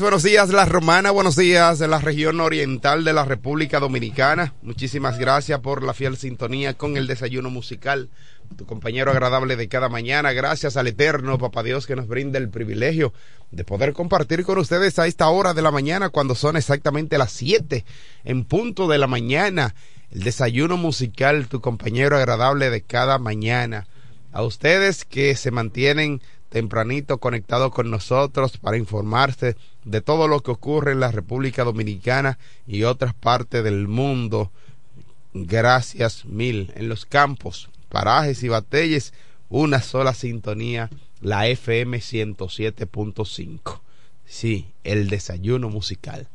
buenos días La Romana, buenos días de la región oriental de la República Dominicana. Muchísimas gracias por la fiel sintonía con el desayuno musical. Tu compañero agradable de cada mañana, gracias al Eterno, Papá Dios, que nos brinda el privilegio de poder compartir con ustedes a esta hora de la mañana, cuando son exactamente las 7 en punto de la mañana. El desayuno musical, tu compañero agradable de cada mañana. A ustedes que se mantienen tempranito conectado con nosotros para informarse de todo lo que ocurre en la República Dominicana y otras partes del mundo. Gracias mil. En los campos, parajes y batalles, una sola sintonía, la FM 107.5. Sí, el desayuno musical.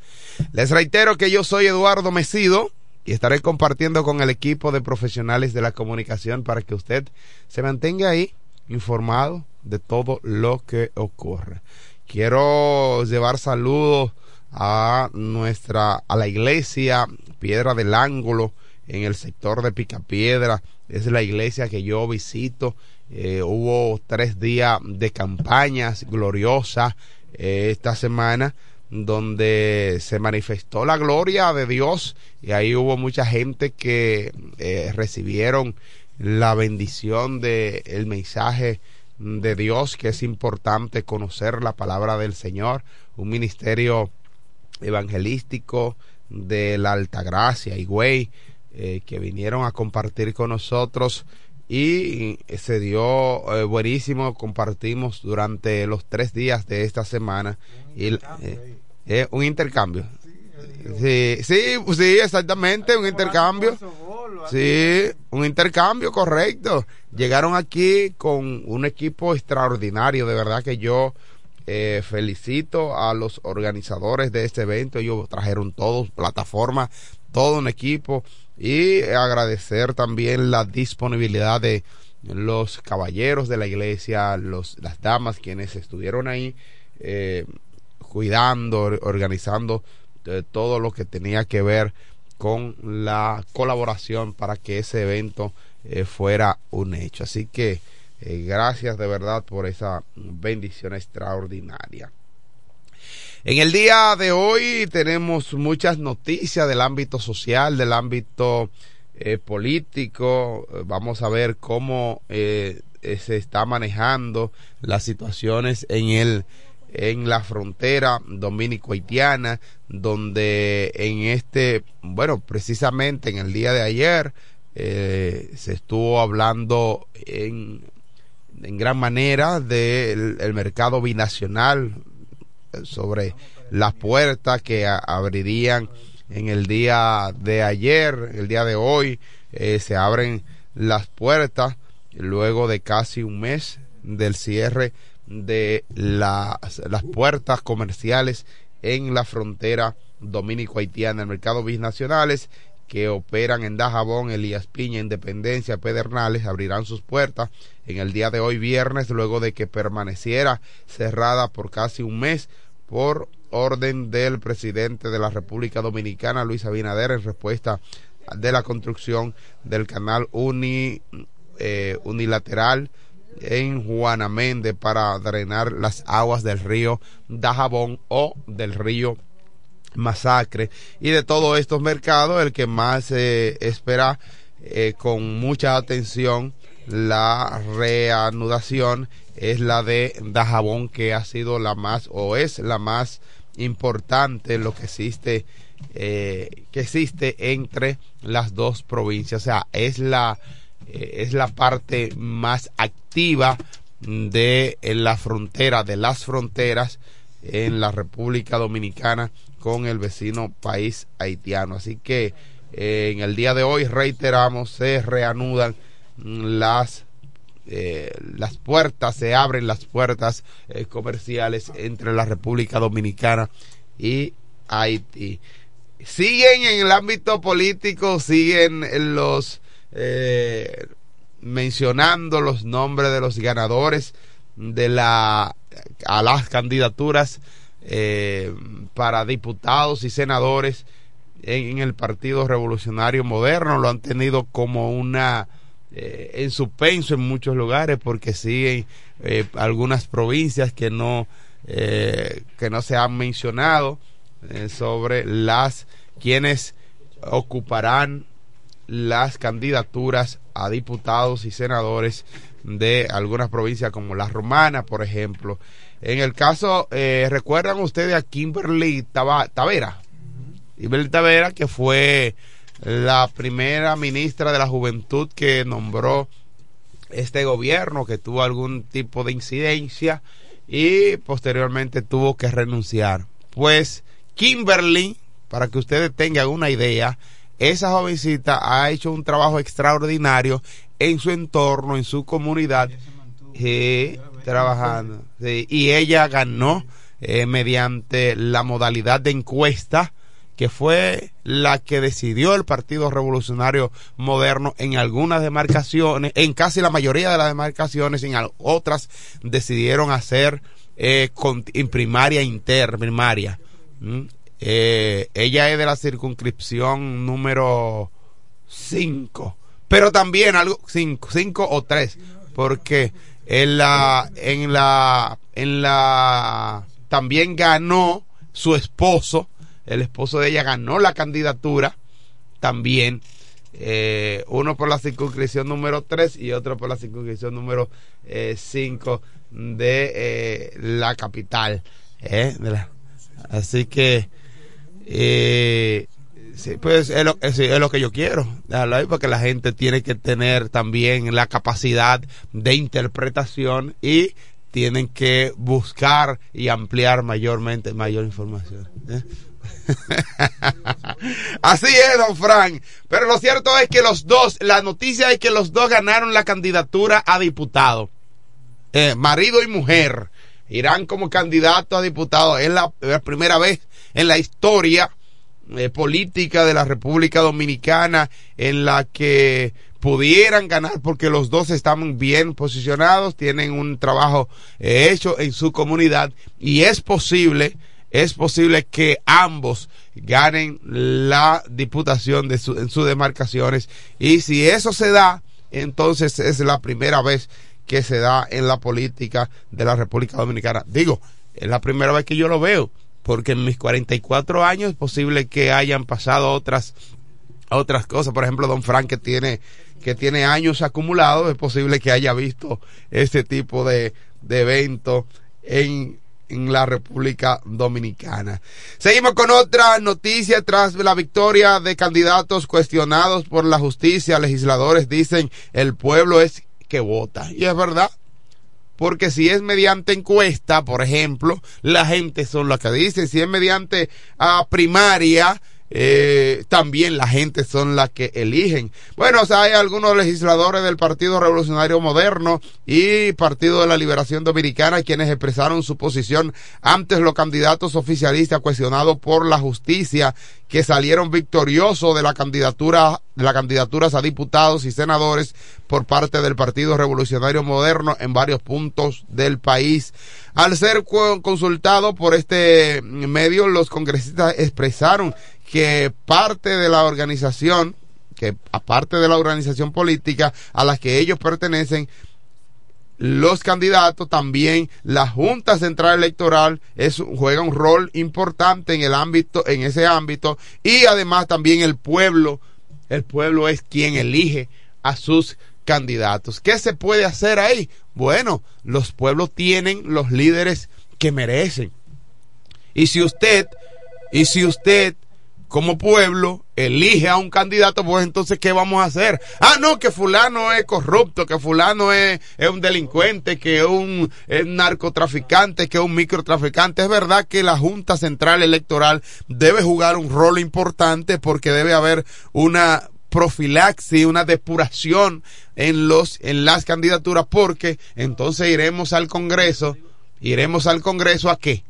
Les reitero que yo soy Eduardo Mesido y estaré compartiendo con el equipo de profesionales de la comunicación para que usted se mantenga ahí informado de todo lo que ocurre. Quiero llevar saludos a nuestra, a la iglesia Piedra del Ángulo en el sector de Picapiedra. Es la iglesia que yo visito. Eh, hubo tres días de campañas gloriosas eh, esta semana donde se manifestó la gloria de Dios y ahí hubo mucha gente que eh, recibieron la bendición del el mensaje de Dios, que es importante conocer la palabra del Señor, un ministerio evangelístico de la Alta Gracia y Güey, eh, que vinieron a compartir con nosotros y se dio eh, buenísimo, compartimos durante los tres días de esta semana y, eh, un intercambio. Sí, sí, sí, exactamente, un intercambio. Sí, un intercambio correcto. Llegaron aquí con un equipo extraordinario, de verdad que yo eh, felicito a los organizadores de este evento. Ellos trajeron todos, plataforma, todo un equipo y agradecer también la disponibilidad de los caballeros de la iglesia, los, las damas quienes estuvieron ahí eh, cuidando, organizando eh, todo lo que tenía que ver con la colaboración para que ese evento eh, fuera un hecho. Así que eh, gracias de verdad por esa bendición extraordinaria. En el día de hoy tenemos muchas noticias del ámbito social, del ámbito eh, político. Vamos a ver cómo se está manejando las situaciones en el en la frontera dominico-haitiana, donde en este, bueno, precisamente en el día de ayer eh, se estuvo hablando en, en gran manera del el mercado binacional sobre las puertas que abrirían en el día de ayer, el día de hoy, eh, se abren las puertas luego de casi un mes del cierre de las, las puertas comerciales en la frontera dominico-haitiana, el mercado binacionales que operan en Dajabón, Elías Piña, Independencia, Pedernales, abrirán sus puertas en el día de hoy viernes, luego de que permaneciera cerrada por casi un mes por orden del presidente de la República Dominicana, Luis Abinader, en respuesta de la construcción del canal eh, unilateral en Juana Méndez para drenar las aguas del río Dajabón o del río Masacre. Y de todos estos mercados el que más se espera eh, con mucha atención la reanudación es la de Dajabón que ha sido la más o es la más importante lo que existe eh, que existe entre las dos provincias. O sea es la eh, es la parte más activa de la frontera, de las fronteras en la República Dominicana con el vecino país haitiano. Así que eh, en el día de hoy reiteramos, se reanudan las eh, las puertas, se abren las puertas comerciales entre la República Dominicana y Haití. Siguen en el ámbito político, siguen los eh, mencionando los nombres de los ganadores de la a las candidaturas eh, para diputados y senadores en, el Partido Revolucionario Moderno lo han tenido como una eh, en suspenso en muchos lugares porque siguen algunas provincias que no eh, que no se han mencionado eh, sobre las quienes ocuparán las candidaturas a diputados y senadores de algunas provincias como la Romana, por ejemplo. En el caso, eh, ¿recuerdan ustedes a Kimberly Tavera? Kimberly Tavera, que fue la primera ministra de la Juventud que nombró este gobierno, que tuvo algún tipo de incidencia y posteriormente tuvo que renunciar. Pues Kimberly, para que ustedes tengan una idea, esa jovencita ha hecho un trabajo extraordinario en su entorno, en su comunidad, trabajando. y ella ganó eh, mediante la modalidad de encuesta que fue la que decidió el Partido Revolucionario Moderno en algunas demarcaciones, en casi la mayoría de las demarcaciones, en otras decidieron hacer eh, en primaria interprimaria. Eh, ella es de la circunscripción número 5, pero también algo 5, 5 o 3, porque en la en la en la también ganó su esposo el esposo de ella ganó la candidatura también. Eh, uno por la circunscripción número 3 y otro por la circunscripción número 5 eh, de eh, la capital. así que, pues es lo, es, lo, que yo quiero, porque la gente tiene que tener también la capacidad de interpretación y tienen que buscar y ampliar mayormente mayor información. Así es, don Frank. Pero lo cierto es que los dos, la noticia es que los dos ganaron la candidatura a diputado. Eh, marido y mujer irán como candidatos a diputado. Es la, primera vez en la historia eh, política de la República Dominicana en la que pudieran ganar porque los dos están bien posicionados, tienen un trabajo eh, hecho en su comunidad y es posible es posible que ambos ganen la diputación de en sus demarcaciones. Y si eso se da, entonces es la primera vez que se da en la política de la República Dominicana. Digo, es la primera vez que yo lo veo, porque en mis 44 años es posible que hayan pasado otras otras cosas. Por ejemplo, don Frank que tiene que tiene años acumulados, es posible que haya visto este tipo de, de evento en en la República Dominicana. Seguimos con otra noticia tras la victoria de candidatos cuestionados por la justicia. Legisladores dicen el pueblo es que vota. Y es verdad. Porque si es mediante encuesta, por ejemplo, la gente son las que dicen. Si es mediante ah, primaria, eh, también la gente son las que eligen. Bueno, o sea, hay algunos legisladores del Partido Revolucionario Moderno y Partido de la Liberación Dominicana quienes expresaron su posición antes los candidatos oficialistas cuestionados por la justicia que salieron victoriosos de la candidatura de las candidaturas a diputados y senadores por parte del Partido Revolucionario Moderno en varios puntos del país. Al ser consultado por este medio, los congresistas expresaron que parte de la organización, que aparte de la organización política a la que ellos pertenecen, los candidatos también la Junta Central Electoral es, juega un rol importante en el ámbito en ese ámbito y además también el pueblo el pueblo es quien elige a sus candidatos ¿qué se puede hacer ahí? bueno los pueblos tienen los líderes que merecen y si usted y si usted como pueblo elige a un candidato, pues entonces, ¿qué vamos a hacer? Ah, no, que fulano es corrupto, que fulano es, un delincuente, que es un narcotraficante, que es un microtraficante. Es verdad que la Junta Central Electoral debe jugar un rol importante porque debe haber una profilaxis, una depuración en los, en las candidaturas, porque entonces iremos al Congreso, iremos al Congreso a qué?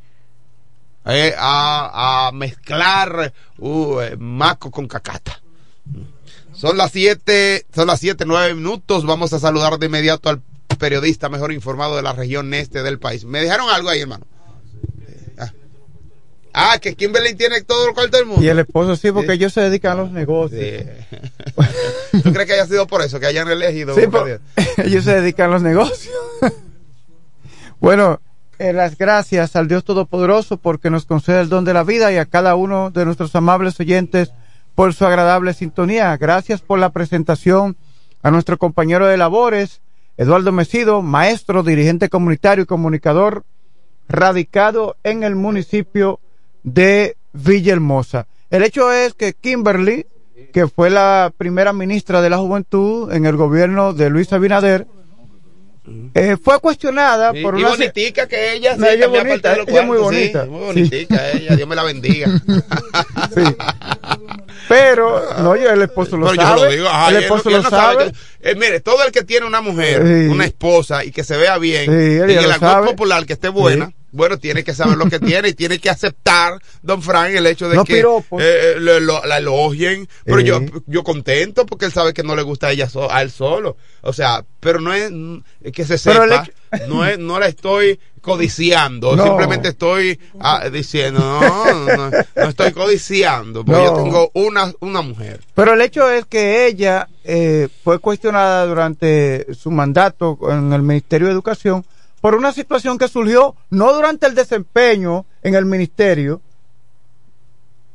Eh, a, mezclar uh, eh, maco con cacata. Son las siete, son las siete, nueve minutos. Vamos a saludar de inmediato al periodista mejor informado de la región este del país. ¿Me dejaron algo ahí, hermano? Ah, ah que Kimberly tiene todo el cuarto del mundo. Y el esposo sí, porque ellos se dedican a los negocios. ¿Tú crees que haya sido por eso, que hayan elegido? ellos se dedican a los negocios. bueno, eh, las gracias al Dios Todopoderoso porque nos concede el don de la vida y a cada uno de nuestros amables oyentes por su agradable sintonía. Gracias por la presentación a nuestro compañero de labores, Eduardo Mesido, maestro, dirigente comunitario y comunicador, radicado en el municipio de Villahermosa. El hecho es que Kimberly, que fue la primera ministra de la Juventud en el gobierno de Luis Abinader, eh, fue cuestionada por y una bonitica que ella, sí, ella bonita, los ella muy sí, bonita. muy bonitica ella, Dios me la bendiga. Sí. Pero, no, yo, el esposo lo Pero yo sabe. lo digo, ay, el él esposo él lo no sabe sabe. que- eh, mire, todo el que tiene una mujer, una esposa y que se vea bien, él y lo la sabe. popular que esté buena. Bueno, tiene que saber lo que tiene y tiene que aceptar, don Frank, el hecho de No que eh, eh, lo- lo- la elogien. Pero yo, yo contento porque él sabe que no le gusta a ella so- a él solo. O sea, pero no es, que se sepa, no es, no la estoy codiciando, No. simplemente estoy ah, diciendo, no, no, no estoy codiciando, porque yo tengo una, una mujer. Pero el hecho es que ella eh, fue cuestionada durante su mandato en el Ministerio de Educación por una situación que surgió no durante el desempeño en el ministerio,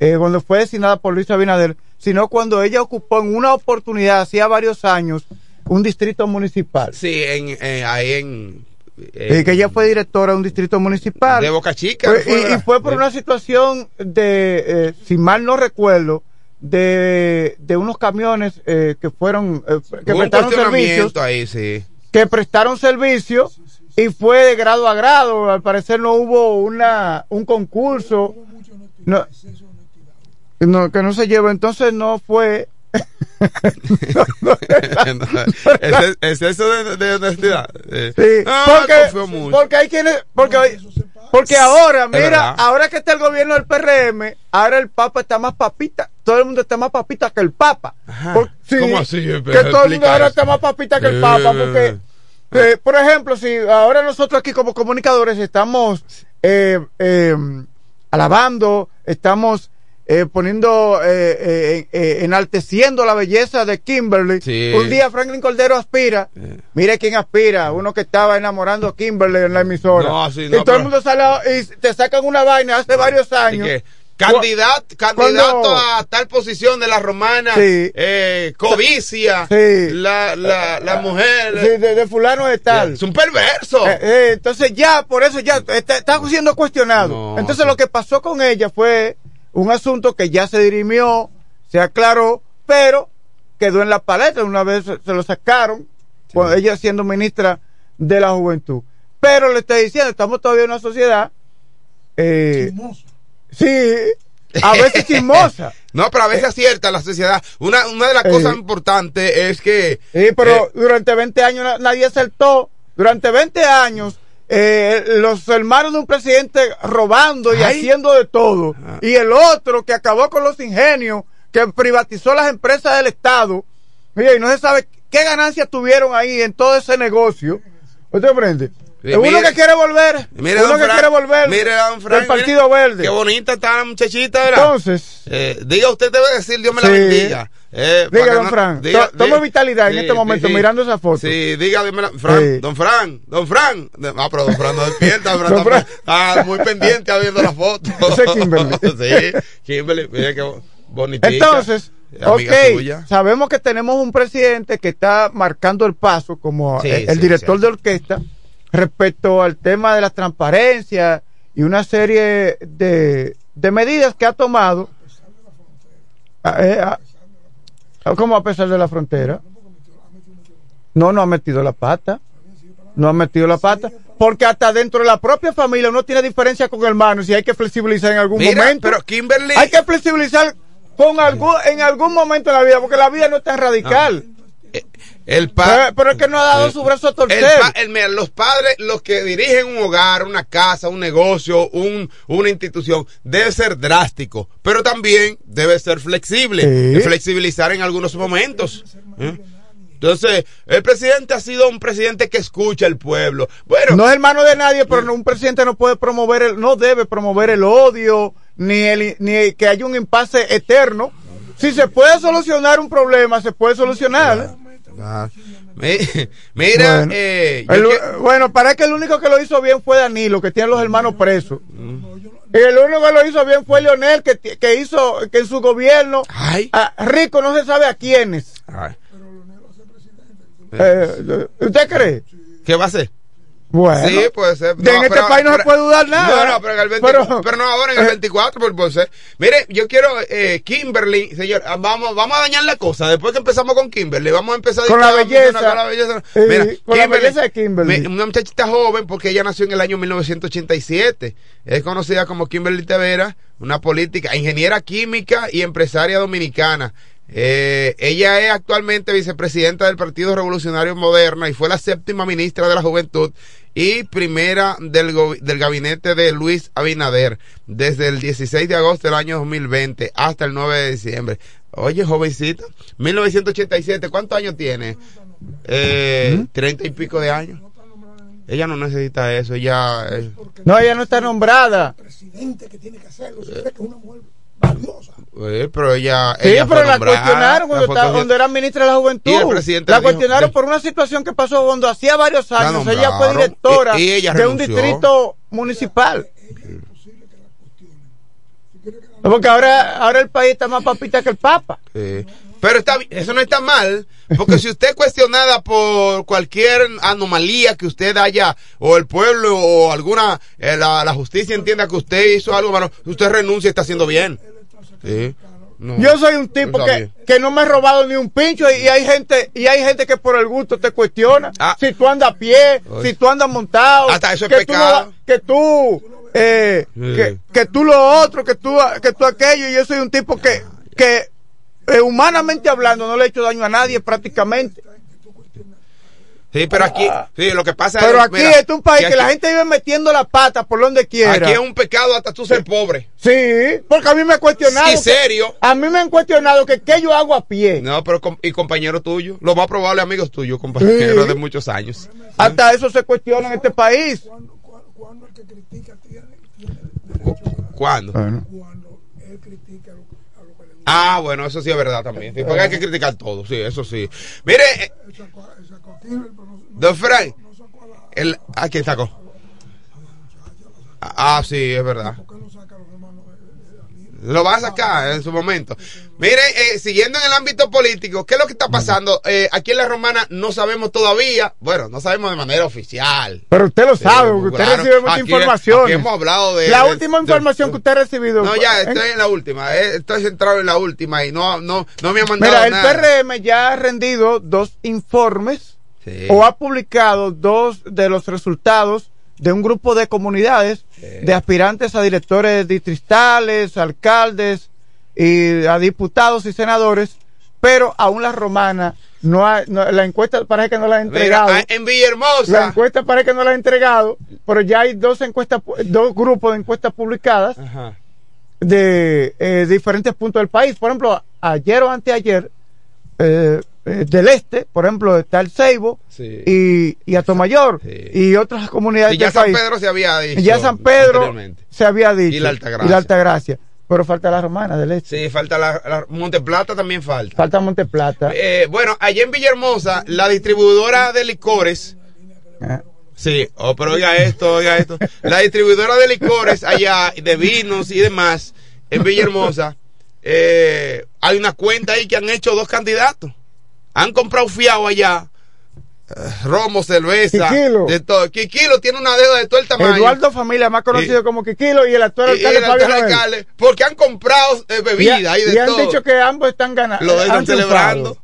eh, cuando fue designada por Luis Abinader, sino cuando ella ocupó en una oportunidad, hacía varios años, un distrito municipal. Sí, en, eh, ahí en, Eh, que ella fue directora de un distrito municipal. de Boca Chica. Fue- y, fue por De- una situación de, eh, si mal no recuerdo, de, de unos camiones eh, que fueron, que Hubo prestaron servicios, cuestionamiento ahí, sí. que prestaron servicio y fue de grado a grado. Al parecer no hubo una, un concurso. No, no, que no se llevó. Entonces no fue. Exceso de, de honestidad. Eh, Sí, ah, porque, mucho. porque hay quienes, porque, porque ahora, mira, ahora que está el gobierno del PRM, ahora el Papa está más papita, todo el mundo está más papita que el Papa. Sí, ¿Cómo así? Que todo el mundo ahora eso. está más papita que el Papa, porque, eh, por ejemplo, si ahora nosotros aquí como comunicadores estamos eh, eh, alabando, estamos eh, poniendo, eh, eh, eh, enalteciendo la belleza de Kimberly. Sí. Un día Franklin Cordero aspira. Mire quién aspira, uno que estaba enamorando a Kimberly en la emisora. No, sí, y todo pero- el mundo sale y te sacan una vaina hace varios años. Candidato, candidato a tal posición de la romana, Sí. eh, covicia, Sí. la, la, la mujer, Sí, de, de fulano de tal. es un perverso. Eh, eh, entonces ya, por eso ya está, está siendo cuestionado. No, entonces sí. lo que pasó con ella fue un asunto que ya se dirimió, se aclaró, pero quedó en la paleta. Una vez se, se lo sacaron, cuando ella siendo ministra de la juventud. Pero le estoy diciendo, estamos todavía en una sociedad, eh, sí, a veces chismosa. No, pero a veces acierta la sociedad. Una, una de las Eh. cosas importantes es que... Sí, pero eh, durante 20 años na- nadie acertó. Durante 20 años, eh, los hermanos de un presidente robando y Ay. haciendo de todo. Y el otro que acabó con los ingenios, que privatizó las empresas del Estado. Oye, y no se sabe qué ganancias tuvieron ahí en todo ese negocio. ¿Usted comprende? Sí, uno que quiere volver. Mire, uno que quiere volver mire, don Frank, del Partido mire, Verde. Qué bonita está la muchachita, ¿verdad? Entonces, Eh, diga, usted debe decir, Dios me la bendiga. Eh, Diga, don Fran, diga- to- tome diga- vitalidad en este momento mirando esa foto. Sí, diga, Dios me la- Fran, Sí. don Fran, don Fran. Ah, pero don Fran no despierta, don Fran Don está, Fran. está muy pendiente viendo la foto. Ese es Kimberly. sí, Kimberly, mire qué bonitita. Entonces, ok, sabemos que tenemos un presidente que está marcando el paso como el, director de orquesta respecto al tema de la transparencia y una serie de, de medidas que ha tomado. Eh, ¿Cómo a pesar de la frontera? No, no ha metido la pata. No ha metido la pata. Porque hasta dentro de la propia familia uno tiene diferencia con hermanos y hay que flexibilizar en algún Mira, momento. pero Kimberly. Hay que flexibilizar con algún, en algún momento de la vida, porque la vida no es tan radical. El pero, pa, pero es que no ha dado su brazo a el torcer. el- mira, los padres, los que dirigen un hogar, una casa, un negocio, un, una institución, debe ser drástico, pero también debe ser flexible, Sí. y flexibilizar en algunos momentos. ¿eh? Entonces, el presidente ha sido un presidente que escucha al pueblo. Bueno, no es hermano de nadie, pero no- un presidente no puede promover el, no debe promover el odio, ni el, ni que haya un impasse eterno. Si se puede solucionar un problema, se puede solucionar. Ah, Mira, bueno, eh, el, que... bueno, parece que el único que lo hizo bien fue Danilo, que tiene los hermanos presos. Mm. Y el único que lo hizo bien fue Leonel, que, que hizo que en su gobierno Ay. A, rico no se sabe a quiénes. Ay. Eh, ¿Usted cree? ¿Qué va a hacer? Bueno, sí, puede ser. No, en este país no pero, se puede dudar nada. No, no, pero, en el 24, pero, pero no ahora en el 24, por, por ser. Mire, yo quiero, eh, Kimberly, señor, ah, vamos, vamos a dañar la cosa. Después que empezamos con Kimberly, vamos a empezar con, la belleza, con la belleza. Eh, Mira, con Kimberly, la belleza de Kimberly. Una muchachita joven, porque ella nació en el año 1987. Es conocida como Kimberly Tavera, una política, ingeniera química y empresaria dominicana. Eh, ella es actualmente vicepresidenta del Partido Revolucionario Moderno y fue la séptima ministra de la Juventud y primera del, del gabinete de Luis Abinader desde el 16 de agosto del año 2020 hasta el 9 de diciembre. Oye, jovencita, 1987, ¿cuántos años tiene? Eh, treinta y pico de años. Ella no necesita eso, ella... Eh. No, ella no está nombrada. presidente que tiene que hacerlo, se cree que es una mujer Eh, pero ella, sí, ella pero la cuestionaron cuando, estaba, cuando, era ministra de la Juventud. Y el presidente la cuestionaron por una situación que pasó cuando hacía varios años. Ella fue directora y, y ella de un distrito municipal. Porque ahora, ahora el país está más papita que el Papa. Sí. Pero está, eso no está mal, porque si usted es cuestionada por cualquier anomalía que usted haya, o el pueblo, o alguna, eh, la, la, justicia entienda que usted hizo algo malo, usted renuncia y está haciendo bien. Sí. No, Yo soy un tipo que, que, no me he robado ni un pincho y, y, hay gente y hay gente que por el gusto te cuestiona ah. si tú andas a pie, Oye. si tú andas montado, hasta eso es que, pecado. Tú no, que tú eh, Sí. que, que tú lo otro, que tú que tú aquello y yo soy un tipo que que eh, humanamente hablando no le he hecho daño a nadie prácticamente. Sí, pero aquí, sí, lo que pasa Pero es, aquí es un país que, aquí, la gente vive metiendo la pata por donde quiera. Aquí es un pecado hasta tú ser pobre. Sí, porque a mí me han cuestionado. ¿Y serio? a mí me han cuestionado que qué yo hago a pie. No, pero y compañero tuyo, lo más probable amigos tuyos, compañeros Sí. de muchos años. Hasta eso se cuestiona en este país. Cuando el que critica tiene, tiene derecho a ¿Cuándo? Bueno. cuando él critica a lo, que le gusta. Ah, bueno, eso sí es verdad también. Sí, porque hay que criticar todo, sí, eso sí. Mire, Don Frank, el, ¿a quién sacó? Ah, sí, es verdad. Lo va a sacar en su momento. Mire, eh, siguiendo en el ámbito político, ¿qué es lo que está pasando? Eh, aquí en la Romana no sabemos todavía, bueno, no sabemos de manera oficial. Pero usted lo sabe, porque usted claro. recibe mucha información. hemos hablado de- La de- última de- información que usted ha recibido. No, ya ¿en- estoy en la última, eh, estoy centrado en la última y no, no, no me ha mandado Mira, el nada. PRM ya ha rendido dos informes Sí. o ha publicado dos de los resultados de un grupo de comunidades de aspirantes a directores distritales, alcaldes y a diputados y senadores, pero aún la romana no ha, no- la encuesta parece que no la ha Mira, entregado. ah, en La Villahermosa. encuesta parece que no la ha entregado, pero ya hay dos encuestas, dos grupos de encuestas publicadas Ajá. de eh, diferentes puntos del país. Por ejemplo, ayer o anteayer, eh, eh, del este, por ejemplo, está el Ceibo Sí. y, y Atomayor Sí. y otras comunidades Y ya del San país. Pedro se había dicho. Y ya San Pedro se había dicho. Y la Altagracia. Y la Altagracia. Pero falta la romana del este. Sí, falta la, la Monteplata también falta. Falta Monteplata. Eh, bueno, allá en Villahermosa, la distribuidora de licores. Ah. Sí, oh, pero oiga esto, oiga esto. La distribuidora de licores allá, de vinos y demás, en Villahermosa, eh, hay una cuenta ahí que han hecho dos candidatos. Han comprado fiado allá. eh, romo, cerveza, Quiquilo. de todo. Quiquilo tiene una deuda de todo el tamaño. Eduardo Familia, más conocido Y- como Quiquilo, y el actual Y- y alcalde el Fabio alcalde Noel. alcalde, porque han comprado eh, Y, bebida ha- y de y han todo. dicho que ambos están ganando. Lo están celebrando.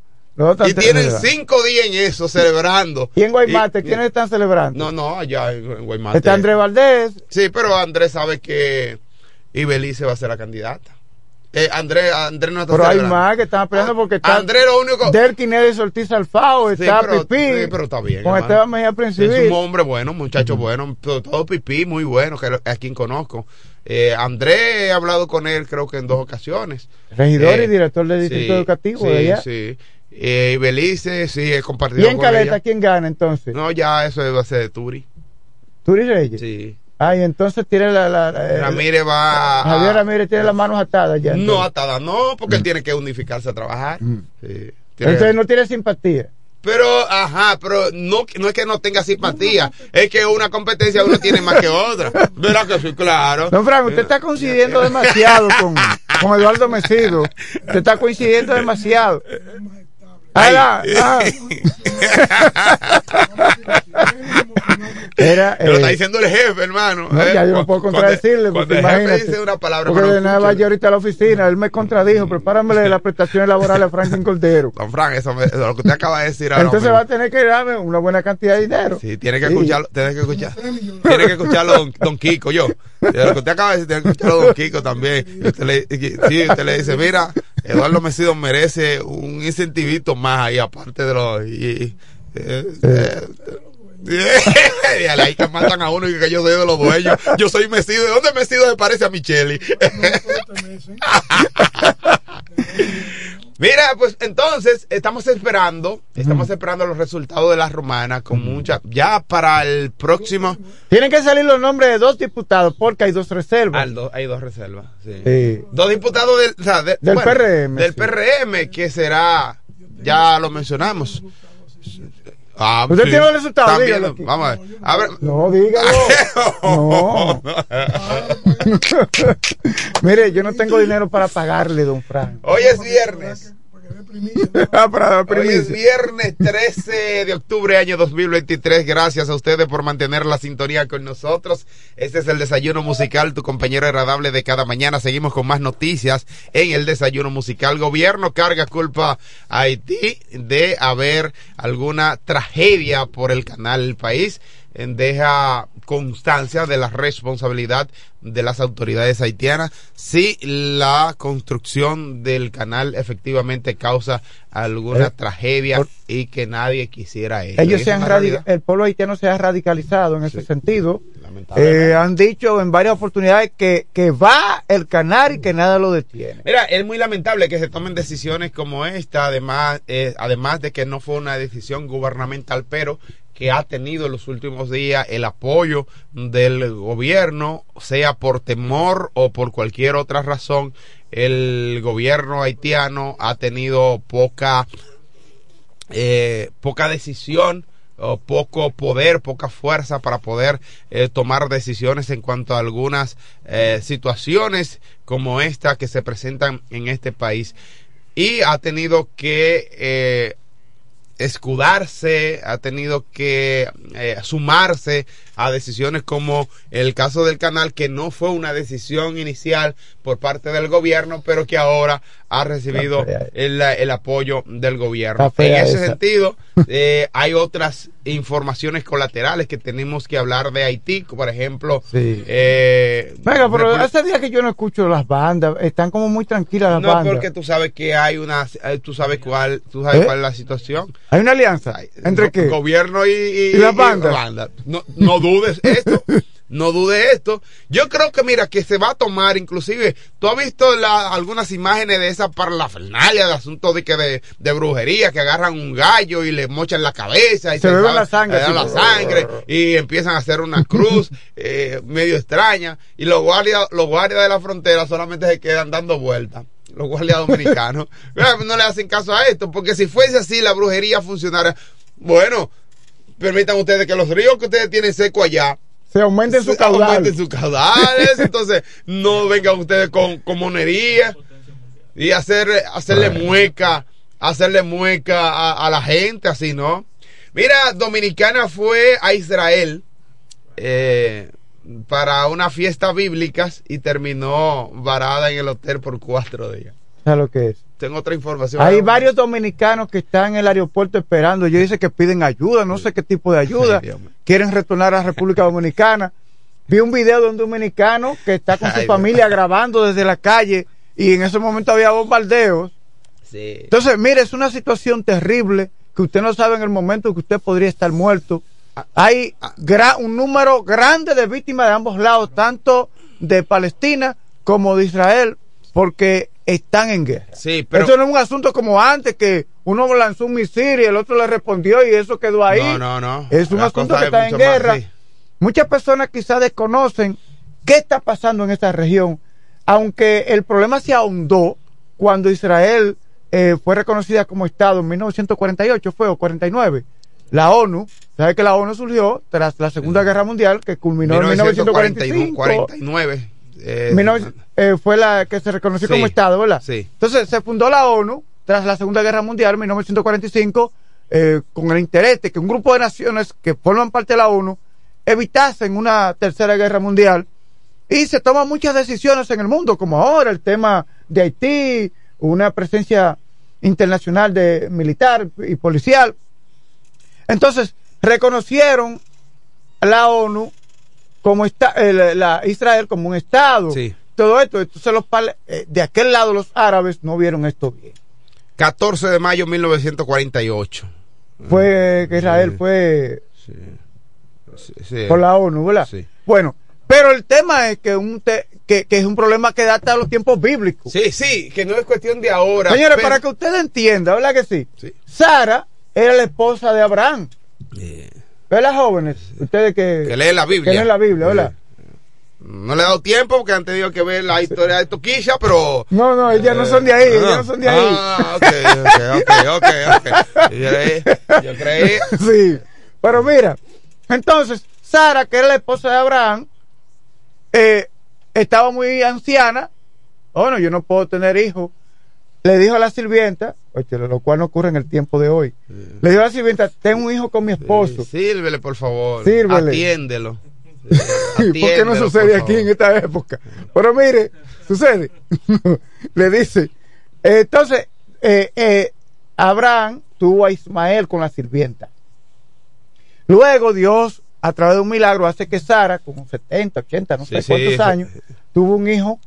y tienen cinco días en eso celebrando. Y en Guaymate, Y- ¿quiénes están celebrando? No, no, allá en en Guaymate. Está Andrés Valdés, Sí, pero Andrés sabe que Ibelice va a ser la candidata. Eh, Andrés, Andrés no está pero hay más que están peleando porque está Andrés lo único... Edis Ortiz Alfao, Sí, está pero, Pipí, sí, pero está bien. con hermano. Esteban Mejía Es Principal. un hombre bueno, muchacho bueno, todo, todo pipí, muy bueno, que es quien conozco. Eh, Andrés, he hablado con él creo que en dos ocasiones. Regidor Eh, y director del distrito sí, educativo sí, de allá. Sí, eh, y Belice, sí, he compartido Y en con Caleta, ella. ¿quién gana entonces? No, ya eso va a ser de Turi. Turi Reyes. Sí. Ah, y entonces tiene la. la, eh, Ramírez va. Javier Ramírez tiene las manos atadas ya. No entonces. atada, no, porque él tiene que unificarse a trabajar. Mm. Sí, Entonces no tiene simpatía. Pero, ajá, pero no, no es que no tenga simpatía, es que una competencia uno tiene más que otra. ¿Verdad que sí? Claro. Don Frank, usted está coincidiendo demasiado con, con Eduardo Mesido. Usted está coincidiendo demasiado. Ay. Ah, ah. Era, Lo está eh, diciendo el jefe, hermano. No, ¿eh? ya yo no puedo Cuando- contradecirle, Cuando porque el jefe dice una palabra, Porque de nada vaya ahorita a la oficina, él me contradijo, prepáramele las prestaciones laborales a Franklin Cordero. Don Frank, eso, me- lo que usted acaba de decir ahora Entonces va a tener que darme una buena cantidad de dinero. Sí, tiene que Sí. escucharlo, tiene que escuchar. Tiene que escucharlo don, don Kiko, yo. De Lo que usted acaba de decir, tiene que escucharlo don Kiko también. Y usted le, sí, usted le dice, mira, Eduardo Mesido merece un incentivito más ahí, aparte de los... Y, eh, eh, ahí que matan a uno y que yo soy de los dueños. Yo soy Mesido. ¿De dónde Mesido se parece a Micheli? Mira, pues entonces estamos esperando, estamos esperando los resultados de la romana con mucha, ya para el próximo. Tienen que salir los nombres de dos diputados porque hay dos reservas. Hay dos reservas. sí. Sí. Dos diputados del, o sea, de- Del PRM, Del sí. PRM, que será, ya lo mencionamos. Ah, ¿Usted sí. tiene los resultados? Están Dígalo. Vamos a ver. A ver. No, dígalo. No. Mire, yo no tengo dinero para pagarle, don Frank. Hoy es viernes. Para Hoy es viernes 13 de octubre, año 2023. Gracias a ustedes por mantener la sintonía con nosotros. Este es el desayuno musical, tu compañero agradable de cada mañana. Seguimos con más noticias en el desayuno musical. Gobierno carga culpa a Haití de haber alguna tragedia por el canal El País. Deja constancia de la responsabilidad de las autoridades haitianas si la construcción del canal efectivamente causa alguna Eh, tragedia por- y que nadie quisiera. Ellos se han el pueblo haitiano se ha radicalizado en ese sentido. Eh, han dicho en varias oportunidades que, que va el canal y que nada lo detiene. Mira, es muy lamentable que se tomen decisiones como esta, además, eh, además de que no fue una decisión gubernamental, pero que ha tenido en los últimos días el apoyo del gobierno, sea por temor o por cualquier otra razón, el gobierno haitiano ha tenido poca eh, poca decisión o poco poder, poca fuerza para poder eh, tomar decisiones en cuanto a algunas eh, situaciones como esta que se presentan en este país. Y ha tenido que eh, escudarse, ha tenido que eh, sumarse a decisiones como el caso del canal, que no fue una decisión inicial por parte del gobierno, pero que ahora ha recibido el, el apoyo del gobierno. En ese esa. sentido, eh, hay otras informaciones colaterales que tenemos que hablar de Haití, por ejemplo. Sí. eh, Venga, pero hace días que yo no escucho las bandas, están como muy tranquilas las no, bandas. porque tú sabes que hay una, eh, tú sabes cuál, tú sabes ¿Eh? cuál es la situación. Hay una alianza. ¿Entre qué? Gobierno y, y, ¿Y las bandas? No, no dudes esto. No dudes esto. Yo creo que, mira, que se va a tomar, inclusive, tú has visto la- algunas imágenes de esa parafernalia de asunto de que de, de brujería, que agarran un gallo y le mochan la cabeza y Se beben sabe- la sangre, sí. la sangre y empiezan a hacer una cruz eh, medio extraña y los guardias, los guardias de la frontera solamente se quedan dando vueltas los guardias dominicanos. No le hacen caso a esto, porque si fuese así la brujería funcionara, bueno, permitan ustedes que los ríos que ustedes tienen seco allá Se aumenten sus caudales, entonces no vengan ustedes con, con monería y hacer, hacerle mueca, hacerle mueca a, a la gente, así, ¿no? Mira, Dominicana fue a Israel eh, para una fiesta bíblicas y terminó varada en el hotel por cuatro días. ¿Sabes lo que es? Tengo otra información. Hay varios dominicanos que están en el aeropuerto esperando. Ellos dicen que piden ayuda, no sé qué tipo de ayuda. Ay. Quieren retornar a la República Dominicana. Vi un video de un dominicano que está con su Ay, familia grabando desde la calle y en ese momento había bombardeos. Sí. Entonces, mire, es una situación terrible que usted no sabe en el momento que usted podría estar muerto. Hay gra- un número grande de víctimas de ambos lados, tanto de Palestina como de Israel, porque están en guerra. Sí, pero Eso no es un asunto como antes, que uno lanzó un misil y el otro le respondió y eso quedó ahí. no, no, no. Es un La asunto que es está en más, guerra. sí. Muchas personas quizás desconocen qué está pasando en esta región, aunque el problema se ahondó cuando Israel eh, fue reconocida como Estado en 1948, fue o 49. La ONU, ¿sabe que la ONU surgió tras la Segunda Guerra Mundial, que culminó en 1945? 49. Eh, eh, fue la que se reconoció como Estado, ¿verdad? Sí. Entonces se fundó la ONU tras la Segunda Guerra Mundial, en 1945, eh, con el interés de que un grupo de naciones que forman parte de la ONU evitasen una tercera guerra mundial. Y se toman muchas decisiones en el mundo, como ahora el tema de Haití, una presencia internacional de militar y policial. Entonces, reconocieron la ONU como está, la Israel como un estado. Todo esto, entonces los eh, de aquel lado los árabes no vieron esto bien. 14 de mayo de 1948. Fue que Israel fue por la ONU, ¿verdad? Bueno, pero el tema es que, un que, es un problema que data de los tiempos bíblicos. Sí, sí, que no es cuestión de ahora. Señores, para que usted entienda, ¿verdad que sí? Sara era la esposa de Abraham. ¿Verdad, jóvenes? Ustedes que, que leen la Biblia. Que leen la Biblia, ¿verdad? No le he dado tiempo porque han tenido que ver la historia de Toquilla, pero. No, no, ellas no son de ahí, ellas no son de ahí. Ah, ok, ok, ok, ok, Yo creí, yo creí. Sí, pero mira, entonces, Sara, que era la esposa de Abraham, eh, estaba muy anciana. Bueno, yo no puedo tener hijos. Le dijo a la sirvienta, lo cual no ocurre en el tiempo de hoy. Le dijo a la sirvienta, tengo un hijo con mi esposo. sírvele, por favor. Sírvele. Atiéndelo. ¿Por qué no sucede aquí en esta época? Pero mire, sucede. Le dice, entonces, eh, eh, Abraham tuvo a Ismael con la sirvienta. Luego Dios, a través de un milagro, hace que Sara, con 70, 80, no sé cuántos años, tuvo un hijo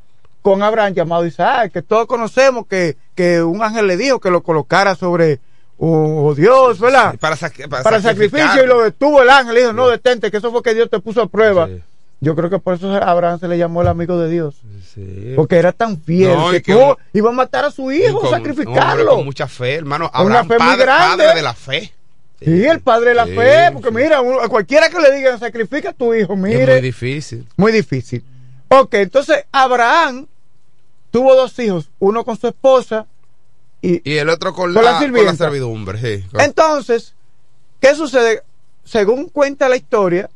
con Abraham llamado Isaac, que todos conocemos que, que un ángel le dijo que lo colocara sobre oh, Dios, ¿verdad? para, para, sacrificio y lo detuvo el ángel, le dijo, no, detente, que eso fue que Dios te puso a prueba. Yo creo que por eso Abraham se le llamó el amigo de Dios. Porque era tan fiel que, iba a matar a su hijo, sacrificarlo. con mucha fe, hermano. Abraham, una fe muy grande. padre de la fe. Sí, el padre de la fe, porque mira, a cualquiera que le digan sacrifica a tu hijo, mire. Es muy difícil. Muy difícil. Ok, entonces Abraham tuvo dos hijos, uno con su esposa y, y el otro con, la, servidumbre. Entonces, ¿qué sucede? Según cuenta la historia,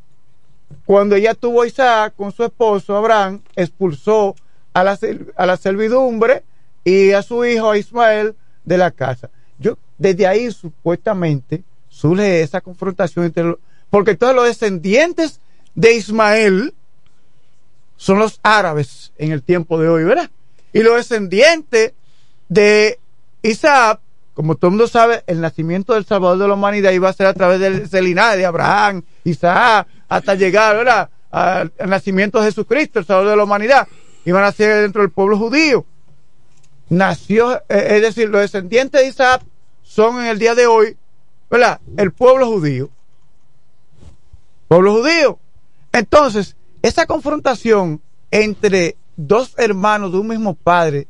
cuando ella tuvo a Isaac con su esposo Abraham, expulsó a la, a la servidumbre y a su hijo a Ismael de la casa. Yo, desde ahí supuestamente surge esa confrontación entre porque todos los descendientes de Ismael son los árabes en el tiempo de hoy, ¿verdad? Y los descendientes de Isaac, como todo el mundo sabe, el nacimiento del Salvador de la humanidad iba a ser a través del linaje de Abraham, Isaac, hasta llegar ¿verdad? al nacimiento de Jesucristo, el Salvador de la humanidad. Iban a ser dentro del pueblo judío. Nació, eh, es decir, los descendientes de Isaac son en el día de hoy, ¿verdad? El pueblo judío. Pueblo judío. Entonces, esa confrontación entre dos hermanos de un mismo padre,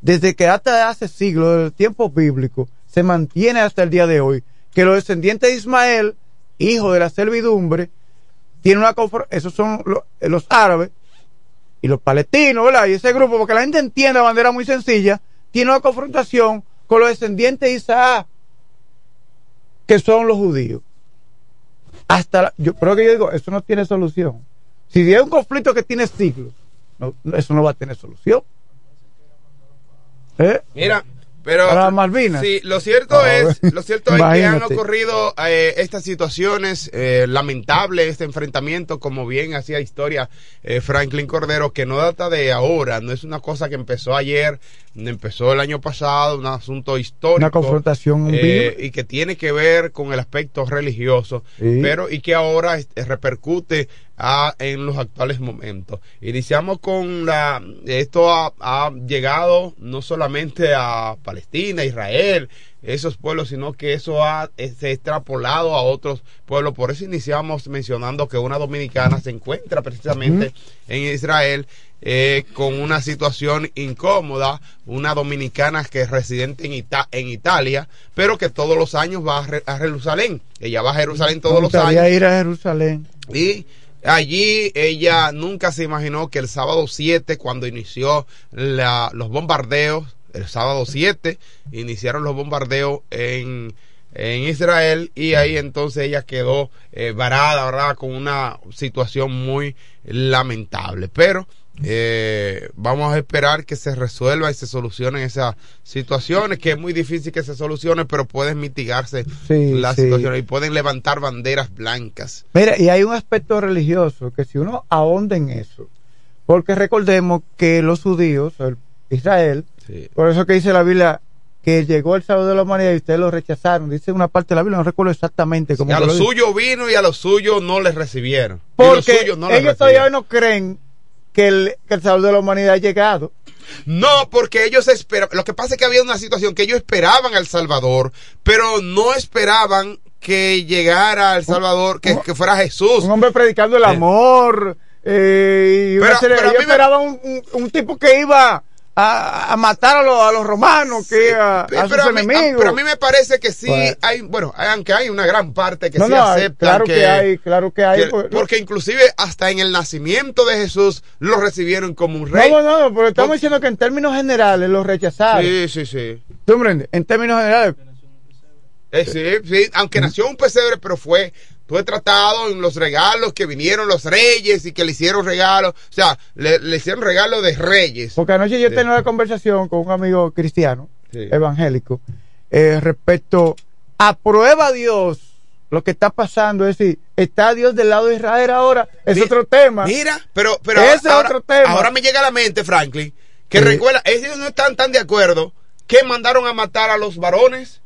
desde que hasta hace siglos, del tiempo bíblico, se mantiene hasta el día de hoy. Que los descendientes de Ismael, hijo de la servidumbre, tienen una esos son los, árabes y los palestinos, ¿verdad? Y ese grupo, porque la gente entiende la bandera muy sencilla, tiene una confrontación con los descendientes de Isaac, que son los judíos. Hasta, yo, pero que yo digo, eso no tiene solución. Si hay un conflicto que tiene siglos, eso no va a tener solución. ¿Eh? Mira, pero para Malvinas. Sí, lo cierto es, lo cierto es que han ocurrido eh, estas situaciones eh, lamentables, este enfrentamiento, como bien hacía historia eh, Franklin Cordero, que no data de ahora, no es una cosa que empezó ayer, empezó el año pasado, un asunto histórico. Una confrontación eh, y que tiene que ver con el aspecto religioso, pero y que ahora repercute en los actuales momentos. Iniciamos con la, esto ha, llegado no solamente a Palestina, Israel, esos pueblos, sino que eso ha, se ha extrapolado a otros pueblos. Por eso iniciamos mencionando que una dominicana se encuentra precisamente en Israel eh, con una situación incómoda, una dominicana que es residente en, en Italia, pero que todos los años va a, Jerusalén. Ella va a Jerusalén todos los años. ir a Jerusalén. Y Allí ella nunca se imaginó que el sábado 7, cuando inició la, los bombardeos el sábado 7 iniciaron los bombardeos en, en Israel y ahí entonces ella quedó eh, varada, ¿verdad? Con una situación muy lamentable. Pero eh, vamos a esperar que se resuelva y se solucionen esas situaciones, que es muy difícil que se solucionen, pero pueden mitigarse Sí, las sí. situaciones y pueden levantar banderas blancas. Mira, y hay un aspecto religioso que si uno ahonda en eso, porque recordemos que los judíos, el- Israel, Sí. por eso que dice la Biblia que llegó el sábado de la humanidad y ustedes lo rechazaron, dice una parte de la Biblia, no recuerdo exactamente cómo a lo lo suyo vino y a lo suyo no les recibieron. Porque no ellos todavía recibieron. no creen que el, que el sábado de la humanidad ha llegado. No, porque ellos esperaban. Lo que pasa es que había una situación que ellos esperaban al Salvador, pero no esperaban que llegara al Salvador, que, que fuera Jesús. Un hombre predicando el amor. eh, y Pero- serie- pero a ellos mí me- esperaban un, un- un tipo que iba a, a matar a los, a los romanos, que iba a, Pero sus a, mí, a- enemigos. pero a mí me parece que sí Pues- hay, bueno, hay- aunque hay una gran parte que no, sí no, aceptan claro que, que, hay, claro que hay. que- pues, porque inclusive hasta en el nacimiento de Jesús lo recibieron como un rey. no, no, no, pero estamos diciendo que en términos generales los rechazaron. Sí, sí, sí. ¿Tú comprendes? En términos generales. Eh, sí, sí, aunque nació un pesebre, pero fue, fue tratado en los regalos que vinieron los reyes y que le hicieron regalos, o sea, le, le hicieron regalo de reyes. Porque anoche yo Sí. tenía una conversación con un amigo cristiano, Sí. evangélico, eh, respecto a prueba Dios lo que está pasando. Es decir, ¿está Dios del lado de Israel ahora? Es otro tema. Mira, pero, pero Ese es ahora, otro tema. ahora me llega a la mente, Franklin, que Sí. recuerda, ellos no están tan de acuerdo que mandaron a matar a los varones,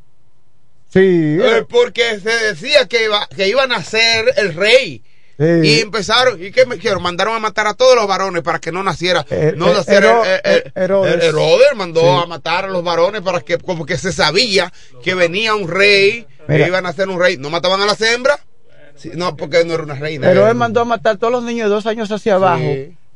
Sí. eh, porque se decía que, iba, que iban a ser el rey. sí. Y empezaron, ¿y qué me quiero? Mandaron a matar a todos los varones para que no naciera. Eh, no eh, naciera Hero- eh, eh, Herodes. Herodes mandó Sí. a matar a los varones para que, como que se sabía que venía un rey, Mira. que iban a ser un rey. ¿No mataban a las hembras? Sí, no, porque no era una reina. Pero él mandó a matar a todos los niños de dos años hacia abajo.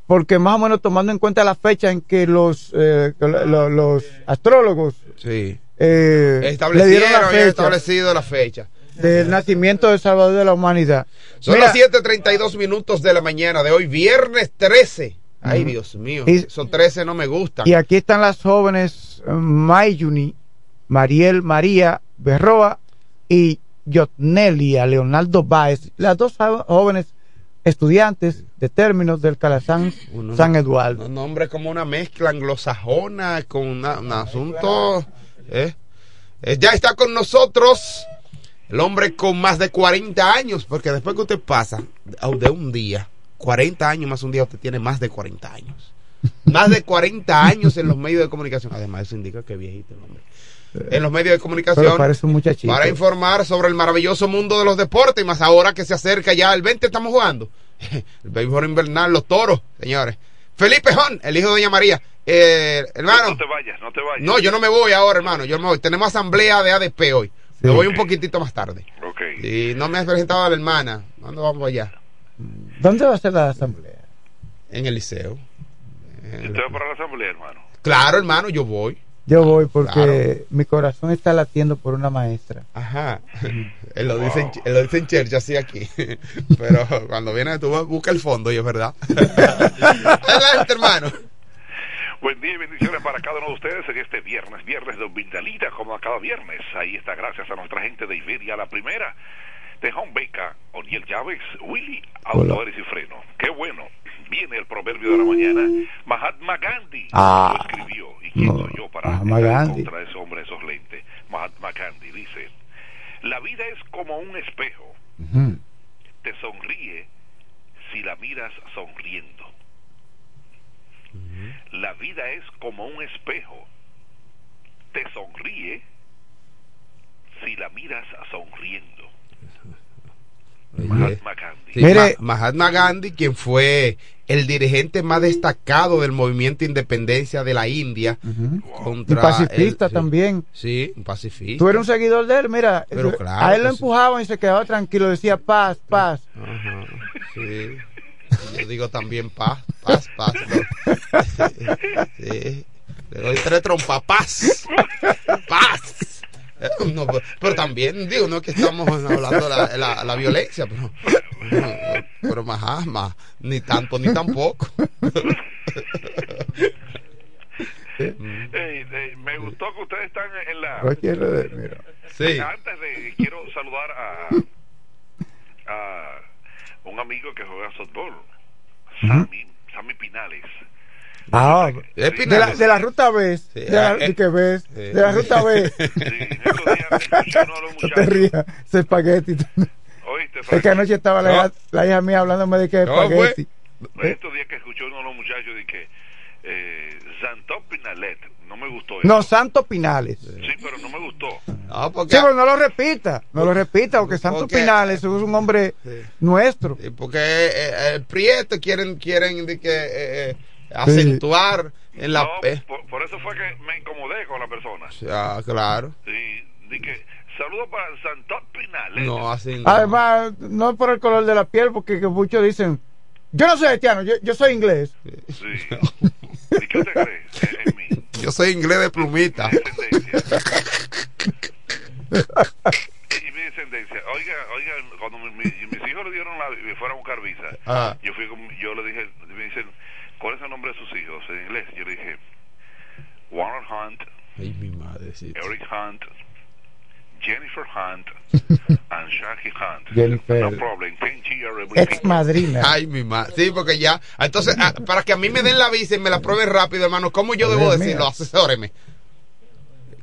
Porque más o menos tomando en cuenta la fecha en que los, eh, que lo- lo- los astrólogos Sí. Eh, le Establecieron, la fecha establecido la fecha. del nacimiento del Salvador de la humanidad. Son Mira, las 7:32 minutos de la mañana de hoy, viernes 13. Ay. Dios mío, Y- esos 13 no me gustan. Y aquí están las jóvenes eh, Mayuni, Mariel María Berroa y Yotnelia Leonardo Báez, las dos jóvenes estudiantes de términos del Calazán Uno- San Eduardo. Un nombre como una mezcla anglosajona con una- un asunto. ¿Eh? Eh, ya está con nosotros el hombre con más de 40 años, porque después que usted pasa de un día, 40 años más un día, usted tiene más de 40 años. Más de 40 años en los medios de comunicación. Además, eso indica que es viejito el hombre. En los medios de comunicación. Parece un. Para informar sobre el maravilloso mundo de los deportes, y más ahora que se acerca ya el 20 estamos jugando. El béisbol invernal, los toros, señores. Felipe Jón, el hijo de Doña María. Eh, hermano, No te vayas, no te vayas. no, yo no me voy ahora, hermano. Yo no me voy. Tenemos asamblea de ADP hoy. Me voy un poquitito más tarde. Ok. Y no me has presentado a la hermana. ¿Cuándo vamos allá? ¿Dónde va a ser la asamblea? En el liceo. Eh, ¿Usted va para la asamblea, hermano? Claro, hermano, yo voy. Yo voy porque Claro. mi corazón está latiendo por una maestra. Ajá. Él lo dice, en, él lo dice en church así aquí. Pero cuando viene tú busca el fondo y es verdad. Adelante, hermano. Buen día y bendiciones para cada uno de ustedes en este viernes, viernes de Vindalita, como a cada viernes. Ahí está, gracias a nuestra gente de Iberia, la primera, de Home Beca, Oniel Llaves, Willy, Autores y Freno. Qué bueno. Viene el proverbio de la mañana. Mahatma Gandhi Ah. lo escribió. ¿Y quién No, soy yo para Mahatma estar en Gandhi. contra de ese hombre, esos lentes? Mahatma Gandhi dice, la vida es como un espejo. Te sonríe si la miras sonriendo. La vida es como un espejo. Te sonríe si la miras sonriendo. Mahatma Gandhi. Sí, Mire- Mahatma Gandhi, quien fue el dirigente más destacado del movimiento de independencia de la India Ujú. contra Y pacifista también. Sí, un pacifista. Tú eres un seguidor de él, mira. Pero claro a él lo sí. empujaban y se quedaba tranquilo, decía paz, paz. Ajá, sí. Yo digo también paz, paz, paz. ¿no? Sí. Le doy tres trompas, paz, paz. Eh, no, pero, pero también, digo, no es que estamos hablando de la, la, la violencia, pero, pero más, más, ni tanto ni tampoco. Eh, eh, gustó que ustedes están en la... Mira. Sí. Antes de, quiero saludar a, a un amigo que juega softball, Sammy, Sammy Pinales. Ah, Es de la, de la ruta B, Sí, de la, eh. de que ves, Sí. de la ruta B. Sí, en estos días escuché uno de los No te muchachos. rías, ese espagueti. Oíste, Es que anoche estaba la, No. la hija mía hablándome de que ¿Cómo fue? espagueti. en estos días que escuché uno de los muchachos de que eh, Santó Pinalet, no me gustó eso. No, Santo Pinales. Sí, pero no me gustó. No, porque, Sí, pero no lo repita, no lo repita, porque Santo Porque- Pinales es un hombre Sí. nuestro. Sí, porque eh, el Prieto quieren, quieren de que, eh, acentuar en la... No, eh, por, por eso fue que me incomodé con la persona. ah, claro. Sí, di que saludo para Santó Pinalet. No, así no. Además, no por el color de la piel, porque que muchos dicen, yo no soy haitiano, yo, yo soy inglés. Sí. ¿Y qué usted cree en, mí? Yo soy inglés de plumita. descendencia. y mi descendencia. Oiga, oiga, cuando mi- mi- mis hijos le dieron la, me fueron a buscar visa, Ah. yo fui con- yo le dije, me dicen, ¿cuál es el nombre de sus hijos en inglés? Yo le dije, Warren Hunt, Ay, mi madre, sí. Eric Hunt, Jennifer Hunt, and Shaki Hunt. Jennifer. No problem, 10 years every Ex madrina. Ay, mi madre. Sí, porque ya. Entonces, ah, para que a mí me den la visa y me la prueben rápido, hermano, ¿cómo yo debo Dios decirlo? mío. Asesóreme.